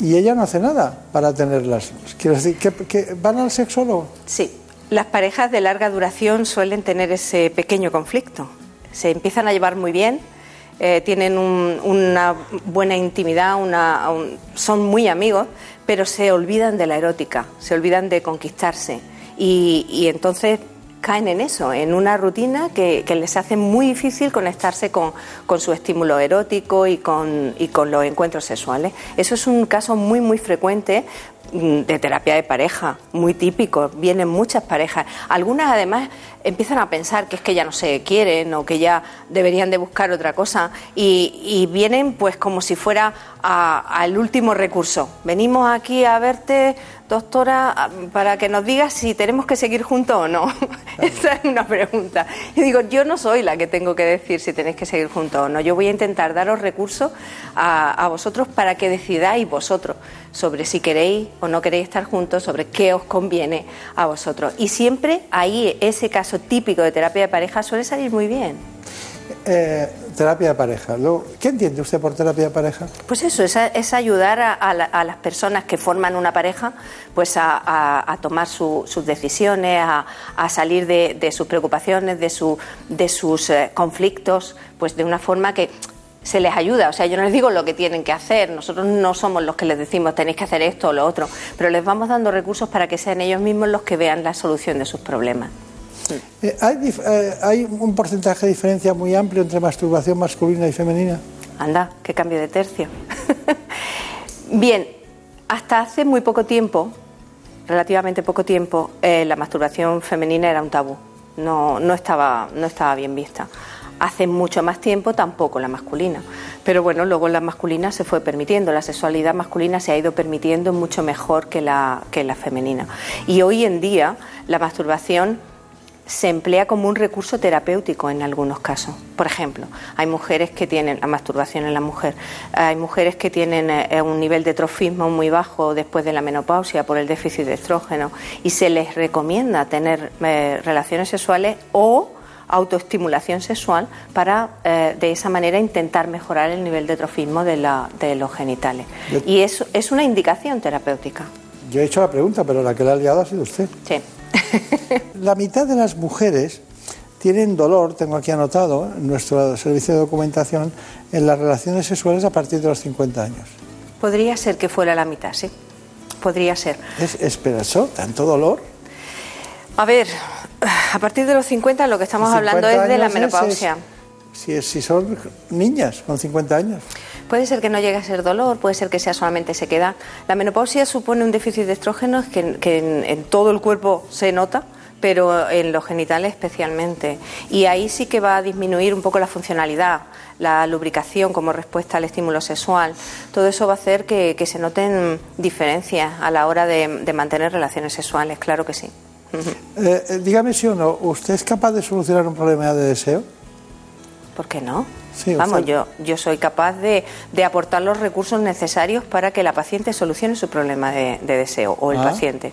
y ella no hace nada para tenerlas. Quiero decir, ¿que, van al sexólogo? Sí. Las parejas de larga duración suelen tener ese pequeño conflicto. Se empiezan a llevar muy bien, eh, tienen una buena intimidad, una, son muy amigos, pero se olvidan de la erótica, se olvidan de conquistarse. Y entonces caen en eso, en una rutina que, les hace muy difícil conectarse con, con su estímulo erótico y con, y con los encuentros sexuales. Eso es un caso muy, muy frecuente mm, de terapia de pareja, muy típico. Vienen muchas parejas. Algunas además empiezan a pensar que es que ya no se quieren o que ya deberían de buscar otra cosa y, y vienen pues como si fuera al último recurso. Venimos aquí a verte, doctora, para que nos digas si tenemos que seguir juntos o no. Esa es una pregunta. Yo digo, yo no soy la que tengo que decir si tenéis que seguir juntos o no. Yo voy a intentar daros recursos a, a vosotros para que decidáis vosotros sobre si queréis o no queréis estar juntos, sobre qué os conviene a vosotros. Y siempre ahí ese caso típico de terapia de pareja suele salir muy bien. Eh, terapia de pareja. ¿Qué entiende usted por terapia de pareja? Pues eso, es, ayudar a, las personas que forman una pareja pues a, tomar sus decisiones, a, salir de, sus preocupaciones, de, de sus eh, conflictos, pues de una forma que se les ayuda. O sea, yo no les digo lo que tienen que hacer, nosotros no somos los que les decimos tenéis que hacer esto o lo otro, pero les vamos dando recursos para que sean ellos mismos los que vean la solución de sus problemas. Eh, ¿hay, eh, ¿Hay un porcentaje de diferencia muy amplio entre masturbación masculina y femenina? Anda, qué cambio de tercio. Bien, hasta hace muy poco tiempo, relativamente poco tiempo, eh, la masturbación femenina era un tabú. no, no, estaba, no estaba bien vista. Hace mucho más tiempo tampoco la masculina. Pero bueno, luego la masculina se fue permitiendo, la sexualidad masculina se ha ido permitiendo mucho mejor que la, que la femenina. Y hoy en día la masturbación se emplea como un recurso terapéutico en algunos casos. Por ejemplo, hay mujeres que tienen la masturbación en la mujer, hay mujeres que tienen eh, un nivel de trofismo muy bajo después de la menopausia por el déficit de estrógeno y se les recomienda tener eh, relaciones sexuales o autoestimulación sexual para eh, de esa manera intentar mejorar el nivel de trofismo de, la, de los genitales. Y eso es una indicación terapéutica. Yo he hecho la pregunta, pero la que la ha liado ha sido usted. Sí. La mitad de las mujeres tienen dolor, tengo aquí anotado en nuestro servicio de documentación, en las relaciones sexuales a partir de los 50 años. Podría ser que fuera la mitad, sí. Podría ser. ¿Es, espera, eso? ¿Tanto dolor? A ver, a partir de los 50 lo que estamos hablando es de la menopausia. si, si son niñas con 50 años. Puede ser que no llegue a ser dolor, puede ser que sea solamente sequedad. La menopausia supone un déficit de estrógenos que, en, todo el cuerpo se nota, pero en los genitales especialmente. Y ahí sí que va a disminuir un poco la funcionalidad, la lubricación como respuesta al estímulo sexual. Todo eso va a hacer que, se noten diferencias a la hora de, mantener relaciones sexuales, claro que sí. Eh, eh, dígame si o no, ¿usted es capaz de solucionar un problema de deseo? ¿Por qué no? Vamos, yo, yo soy capaz de, de, aportar los recursos necesarios para que la paciente solucione su problema de, deseo o el ah. paciente.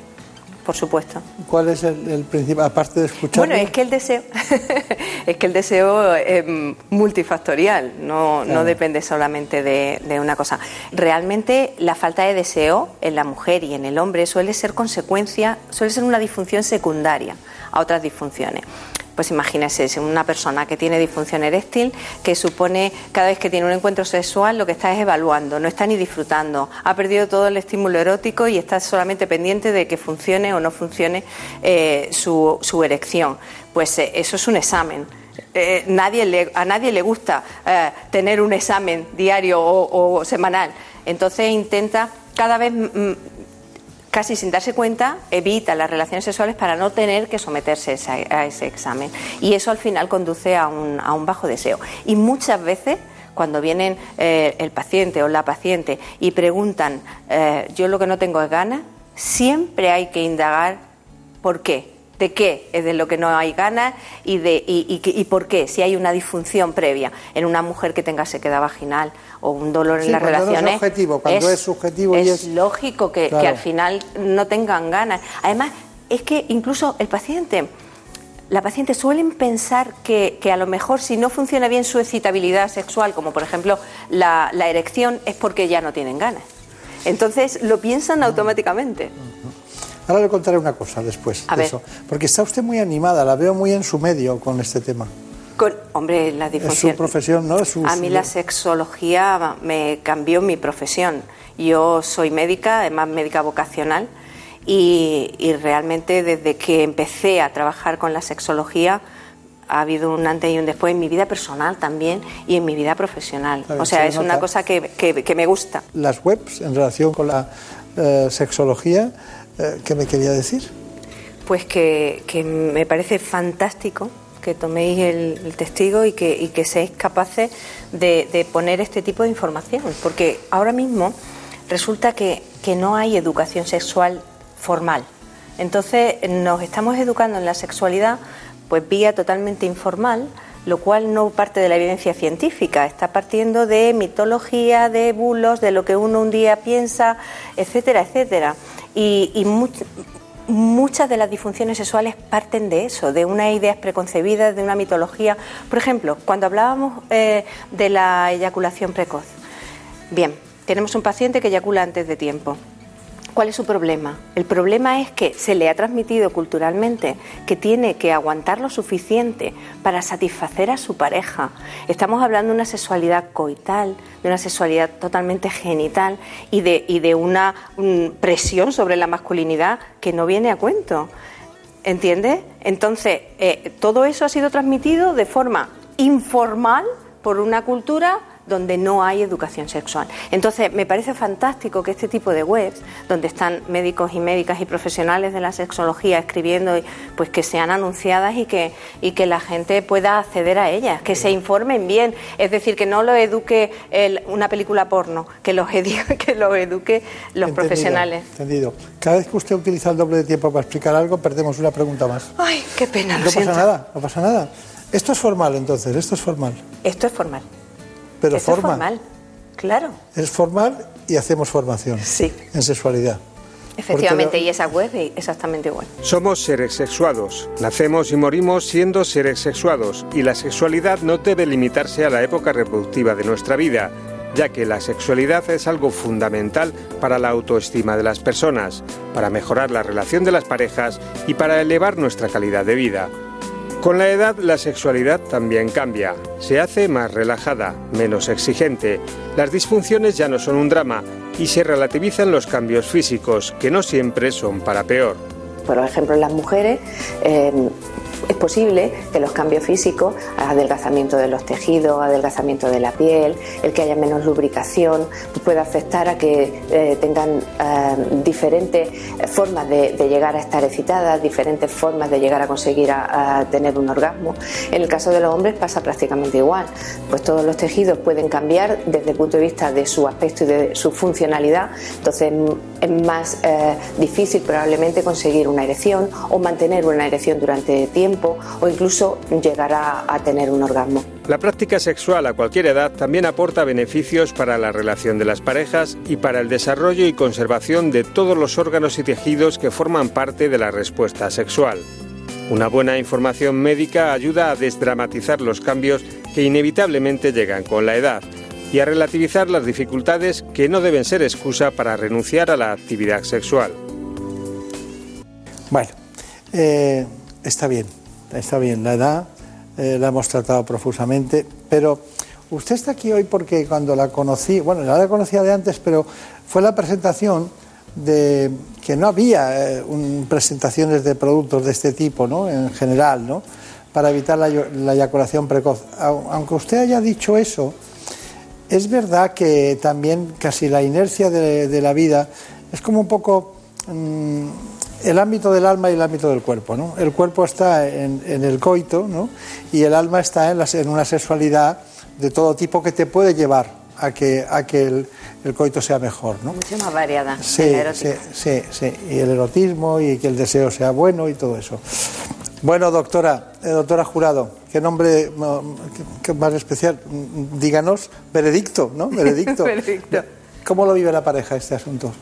Por supuesto. ¿Cuál es el, principal, aparte de escuchar? Bueno, es que el deseo, es que el deseo es multifactorial, no, no depende solamente de, de, una cosa. Realmente la falta de deseo en la mujer y en el hombre suele ser consecuencia, suele ser una disfunción secundaria a otras disfunciones. Pues imagínese, una persona que tiene disfunción eréctil, que supone cada vez que tiene un encuentro sexual lo que está es evaluando, no está ni disfrutando, ha perdido todo el estímulo erótico y está solamente pendiente de que funcione o no funcione eh, su, erección. Pues eh, eso es un examen. Eh, nadie a nadie le gusta tener un examen diario o, o semanal. Entonces intenta cada vez casi sin darse cuenta, evita las relaciones sexuales para no tener que someterse a ese examen. Y eso al final conduce a un, a un bajo deseo. Y muchas veces cuando vienen eh, el paciente o la paciente y preguntan, eh, yo lo que no tengo es ganas, siempre hay que indagar por qué de qué es de lo que no hay ganas y, de, y, y, por qué, si hay una disfunción previa en una mujer que tenga sequedad vaginal o un dolor en las relaciones. es subjetivo, cuando es, subjetivo es, y es lógico que, al final no tengan ganas. Además, es que incluso el paciente la paciente suelen pensar que, que, a lo mejor si no funciona bien su excitabilidad sexual, como por ejemplo la, la erección, es porque ya no tienen ganas. Entonces lo piensan automáticamente. Ahora le contaré una cosa después de eso. Porque está usted muy animada, la veo muy en su medio con este tema. Con, hombre, la difusión. Es su profesión, ¿no? a mí la sexología me cambió mi profesión. Yo soy médica, además médica vocacional, y, realmente desde que empecé a trabajar con la sexología ha habido un antes y un después en mi vida personal también y en mi vida profesional. o sea, es una cosa que, me gusta. Las webs en relación con la eh, sexología eh, ¿Qué me quería decir? Pues que, me parece fantástico que toméis el, testigo y que, y que seáis capaces de, poner este tipo de información, porque ahora mismo resulta que, que no hay educación sexual formal. Entonces nos estamos educando en la sexualidad pues vía totalmente informal, lo cual no parte de la evidencia científica, está partiendo de mitología, de bulos, de lo que uno un día piensa, etcétera, etcétera y, muchas de las disfunciones sexuales parten de eso, de unas ideas preconcebidas, de una mitología. Por ejemplo, cuando hablábamos eh, de la eyaculación precoz, bien, tenemos un paciente que eyacula antes de tiempo. ¿Cuál es su problema? El problema es que se le ha transmitido culturalmente que tiene que aguantar lo suficiente para satisfacer a su pareja. Estamos hablando de una sexualidad coital, de una sexualidad totalmente genital y de, y de una presión sobre la masculinidad que no viene a cuento. ¿Entiendes? Entonces, eh, todo eso ha sido transmitido de forma informal por una cultura donde no hay educación sexual. Entonces, me parece fantástico que este tipo de webs, donde están médicos y médicas y profesionales de la sexología escribiendo, pues que sean anunciadas y que, y que la gente pueda acceder a ellas, que se informen bien. Es decir, que no lo eduque una película porno, que los, que los eduque los profesionales. Entendido. Cada vez que usted utiliza el doble de tiempo para explicar algo, perdemos una pregunta más. Ay, qué pena. no pasa nada, no pasa nada. Esto es formal entonces, esto es formal. Esto es formal. Pero esto. Es formal, claro. Es formal y hacemos formación. Sí. En sexualidad. Efectivamente, y esa web es exactamente igual. Somos seres sexuados. Nacemos y morimos siendo seres sexuados y la sexualidad no debe limitarse a la época reproductiva de nuestra vida, ya que la sexualidad es algo fundamental para la autoestima de las personas, para mejorar la relación de las parejas y para elevar nuestra calidad de vida. Con la edad la sexualidad también cambia, se hace más relajada, menos exigente, las disfunciones ya no son un drama y se relativizan los cambios físicos, que no siempre son para peor. Por ejemplo, las mujeres eh, es posible que los cambios físicos, adelgazamiento de los tejidos, adelgazamiento de la piel, el que haya menos lubricación, pueda afectar a que eh, tengan eh, diferentes formas de, llegar a estar excitadas, diferentes formas de llegar a conseguir a, tener un orgasmo. En el caso de los hombres pasa prácticamente igual, pues todos los tejidos pueden cambiar desde el punto de vista de su aspecto y de su funcionalidad, entonces es más eh, difícil probablemente conseguir una erección o mantener una erección durante tiempo o incluso llegar a, tener un orgasmo. La práctica sexual a cualquier edad también aporta beneficios para la relación de las parejas y para el desarrollo y conservación de todos los órganos y tejidos que forman parte de la respuesta sexual. Una buena información médica ayuda a desdramatizar los cambios que inevitablemente llegan con la edad y a relativizar las dificultades que no deben ser excusa para renunciar a la actividad sexual. Bueno, eh, está bien está bien, la edad eh, la hemos tratado profusamente, pero usted está aquí hoy porque cuando la conocí, bueno, ya la conocía de antes, pero fue la presentación de que no había eh, presentaciones de productos de este tipo, ¿no? En general, ¿no? Para evitar la, eyaculación precoz. Aunque usted haya dicho eso, es verdad que también casi la inercia de, la vida es como un poco mm, el ámbito del alma y el ámbito del cuerpo. ¿no? El cuerpo está en, el coito ¿no? y el alma está en, en, una sexualidad de todo tipo que te puede llevar a que, a que el, coito sea mejor. ¿no? Mucho más variada. Sí, sí, sí, sí, y el erotismo y que el deseo sea bueno y todo eso. Bueno, doctora, eh, doctora Jurado, qué nombre más especial. Díganos, veredicto, ¿no? Veredicto. veredicto. ¿Cómo lo vive la pareja este asunto?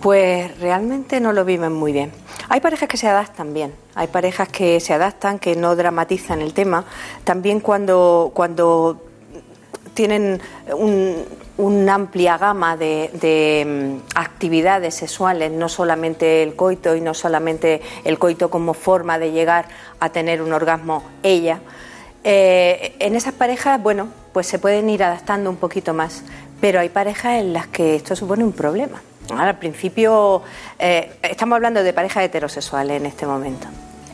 Pues realmente no lo viven muy bien. Hay parejas que se adaptan bien, hay parejas que se adaptan, que no dramatizan el tema. También cuando, cuando tienen una amplia gama de, mm, actividades sexuales, no solamente el coito y no solamente el coito como forma de llegar a tener un orgasmo ella. Eh, en esas parejas, bueno, pues se pueden ir adaptando un poquito más, pero hay parejas en las que esto supone un problema al principio, eh, estamos hablando de parejas heterosexuales en este momento.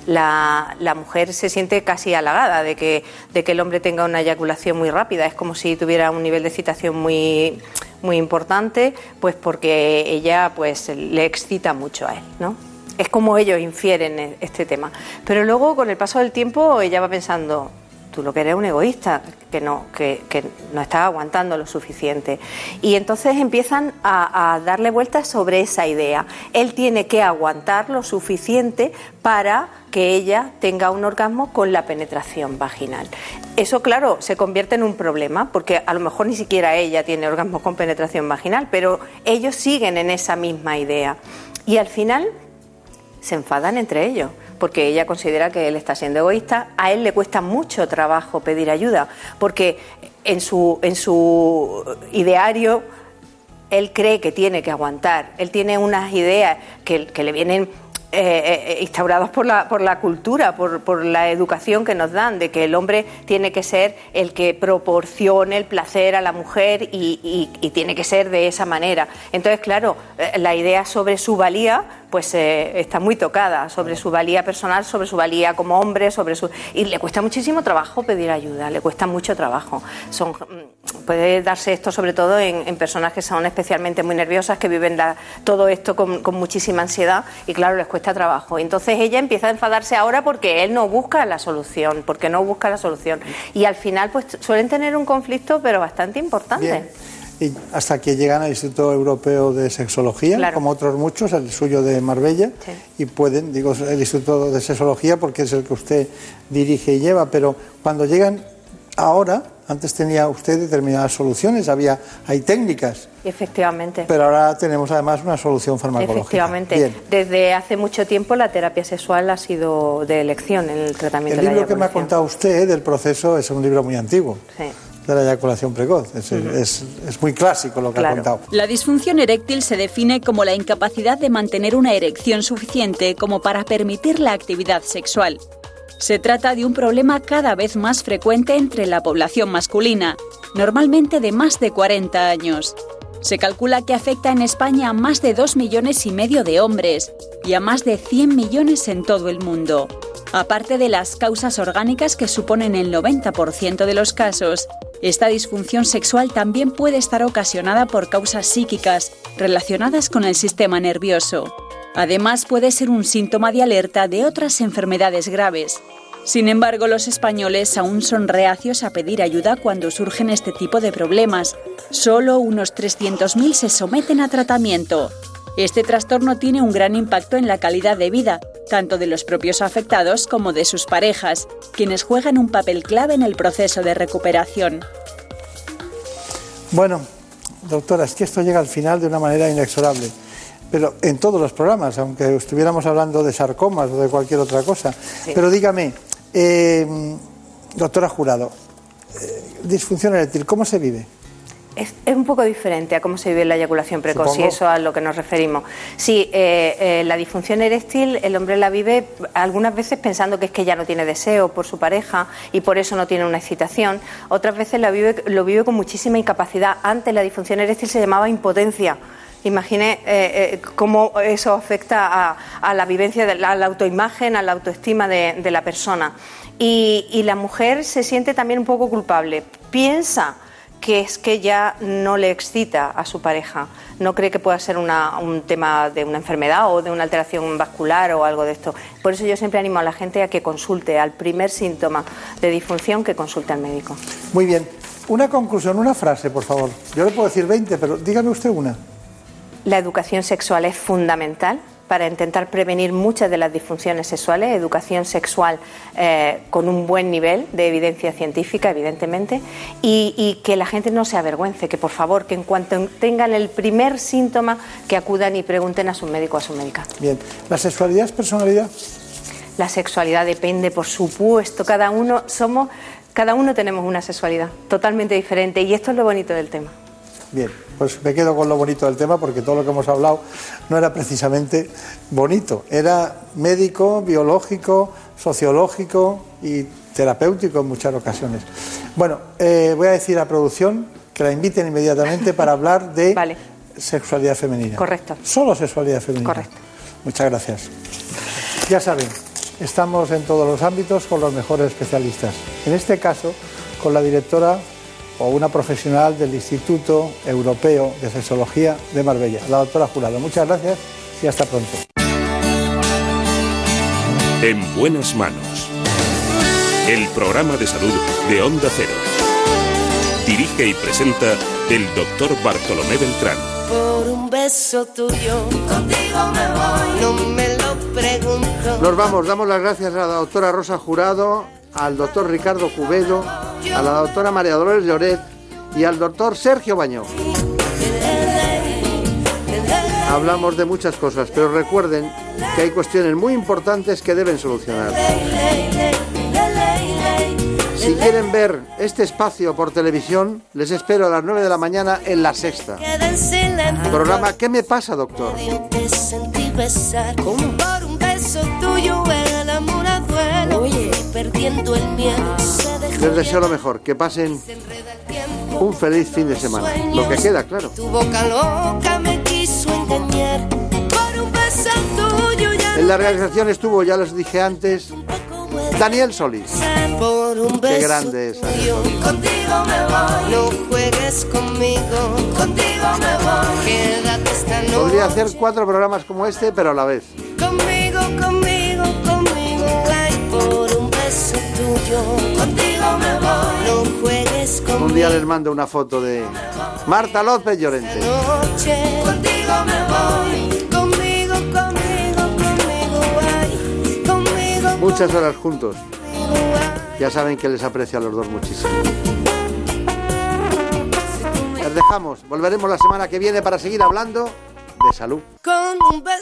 La, mujer se siente casi halagada de que, de que el hombre tenga una eyaculación muy rápida. Es como si tuviera un nivel de excitación muy, muy importante, pues porque ella pues le excita mucho a él, ¿no? Es como ellos infieren este tema. Pero luego, con el paso del tiempo, ella va pensando, lo que eres un egoísta, que no, que, no estás aguantando lo suficiente. Y entonces empiezan a, darle vueltas sobre esa idea. Él tiene que aguantar lo suficiente para que ella tenga un orgasmo con la penetración vaginal. Eso, claro, se convierte en un problema, porque a lo mejor ni siquiera ella tiene orgasmo con penetración vaginal, pero ellos siguen en esa misma idea. Y al final se enfadan entre ellos porque ella considera que él está siendo egoísta. A él le cuesta mucho trabajo pedir ayuda, porque en su, en su ideario él cree que tiene que aguantar. Él tiene unas ideas que, que le vienen eh, eh, instaurados por la, por la cultura, por, por, la educación que nos dan, de que el hombre tiene que ser el que proporcione el placer a la mujer y, tiene que ser de esa manera. Entonces, claro, eh, la idea sobre su valía pues está muy tocada, sobre su valía personal, sobre su valía como hombre, sobre su... Y le cuesta muchísimo trabajo pedir ayuda, le cuesta mucho trabajo. Son puede darse esto sobre todo en, personas que son especialmente muy nerviosas, que viven todo esto con, muchísima ansiedad y claro, les cuesta trabajo. Entonces ella empieza a enfadarse ahora porque él no busca la solución, porque no busca la solución. Y al final pues suelen tener un conflicto pero bastante importante. Y hasta que llegan al Instituto Europeo de Sexología, como otros muchos, el suyo de Marbella, y pueden, digo, el Instituto de Sexología porque es el que usted dirige y lleva, pero cuando llegan ahora, antes tenía usted determinadas soluciones, había, hay técnicas. Efectivamente. Pero ahora tenemos además una solución farmacológica. Efectivamente. Desde hace mucho tiempo la terapia sexual ha sido de elección en el tratamiento el libro que me ha contado usted del proceso es un libro muy antiguo. de la eyaculación precoz. Es, muy clásico lo que ha contado. La disfunción eréctil se define como la incapacidad de mantener una erección suficiente como para permitir la actividad sexual. Se trata de un problema cada vez más frecuente entre la población masculina, normalmente de más de 40 años. Se calcula que afecta en España a más de 2 millones y medio de hombres y a más de 100 millones en todo el mundo. Aparte de las causas orgánicas que suponen el 90% de los casos, esta disfunción sexual también puede estar ocasionada por causas psíquicas relacionadas con el sistema nervioso. Además, puede ser un síntoma de alerta de otras enfermedades graves. Sin embargo, los españoles aún son reacios a pedir ayuda cuando surgen este tipo de problemas. Solo unos 300.000 se someten a tratamiento. Este trastorno tiene un gran impacto en la calidad de vida, tanto de los propios afectados como de sus parejas, quienes juegan un papel clave en el proceso de recuperación. Bueno, doctora, es que esto llega al final de una manera inexorable pero en todos los programas, aunque estuviéramos hablando de sarcomas o de cualquier otra cosa. Pero dígame, eh, doctora Jurado, eh, disfunción eréctil, ¿cómo se vive? Es, un poco diferente a cómo se vive la eyaculación precoz, y eso a lo que nos referimos. Sí, eh, la disfunción eréctil, el hombre la vive algunas veces pensando que es que ya no tiene deseo por su pareja y por eso no tiene una excitación. Otras veces la vive, lo vive con muchísima incapacidad. Antes la disfunción eréctil se llamaba impotencia Imagine eh, eh, cómo eso afecta a, la vivencia, de la, a la autoimagen, a la autoestima de, la persona. Y, la mujer se siente también un poco culpable. Piensa que es que ya no le excita a su pareja. No cree que pueda ser un tema de una enfermedad o de una alteración vascular o algo de esto. Por eso yo siempre animo a la gente a que consulte al primer síntoma de disfunción, que consulte al médico. Muy bien. Una conclusión, una frase, por favor. Yo le puedo decir 20, pero dígame usted una. La educación sexual es fundamental para intentar prevenir muchas de las disfunciones sexuales, educación sexual eh, con un buen nivel de evidencia científica, evidentemente, y, que la gente no se avergüence, que por favor, que en cuanto tengan el primer síntoma, que acudan y pregunten a su médico o a su médica. Bien, ¿la sexualidad es personalidad? La sexualidad depende, por supuesto, cada uno somos, cada uno tenemos una sexualidad totalmente diferente y esto es lo bonito del tema. Bien, pues me quedo con lo bonito del tema porque todo lo que hemos hablado no era precisamente bonito, era médico, biológico, sociológico y terapéutico en muchas ocasiones. Bueno, eh, voy a decir a producción que la inviten inmediatamente para hablar de sexualidad femenina. Correcto. Solo sexualidad femenina. Correcto. Muchas gracias. Ya saben, estamos en todos los ámbitos con los mejores especialistas. En este caso, con la directora o una profesional del Instituto Europeo de Sexología de Marbella, la doctora Jurado. Muchas gracias y hasta pronto. En buenas manos. El programa de salud de Onda Cero. Dirige y presenta el doctor Bartolomé Beltrán. Por un beso tuyo, contigo me voy, no me lo pregunto. Nos vamos, damos las gracias a la doctora Rosa Jurado, al doctor Ricardo Cubedo, a la doctora María Dolores Lloret y al doctor Sergio Bañó. Hablamos de muchas cosas, pero recuerden que hay cuestiones muy importantes que deben solucionar. Si quieren ver este espacio por televisión, les espero a las 9 de la mañana en La Sexta. Programa ¿Qué me pasa, doctor? Les deseo lo mejor, que pasen un feliz fin de semana. Lo que queda, claro. En la realización estuvo, ya les dije antes, Daniel Solís. Por un Qué grande es. Tuyo. Contigo me voy. No juegues conmigo. Contigo me voy. Quédate esta noche. Podría hacer cuatro programas como este, pero a la vez. Conmigo, conmigo. Tuyo. Contigo me voy. No juegues conmigo. Un día les mando una foto de Marta López Llorente. noche. Contigo me voy. Conmigo, conmigo, conmigo. Ay, conmigo. Muchas horas juntos. Ya saben que les aprecio a los dos muchísimo. Les dejamos. Volveremos la semana que viene para seguir hablando de salud. Con un beso.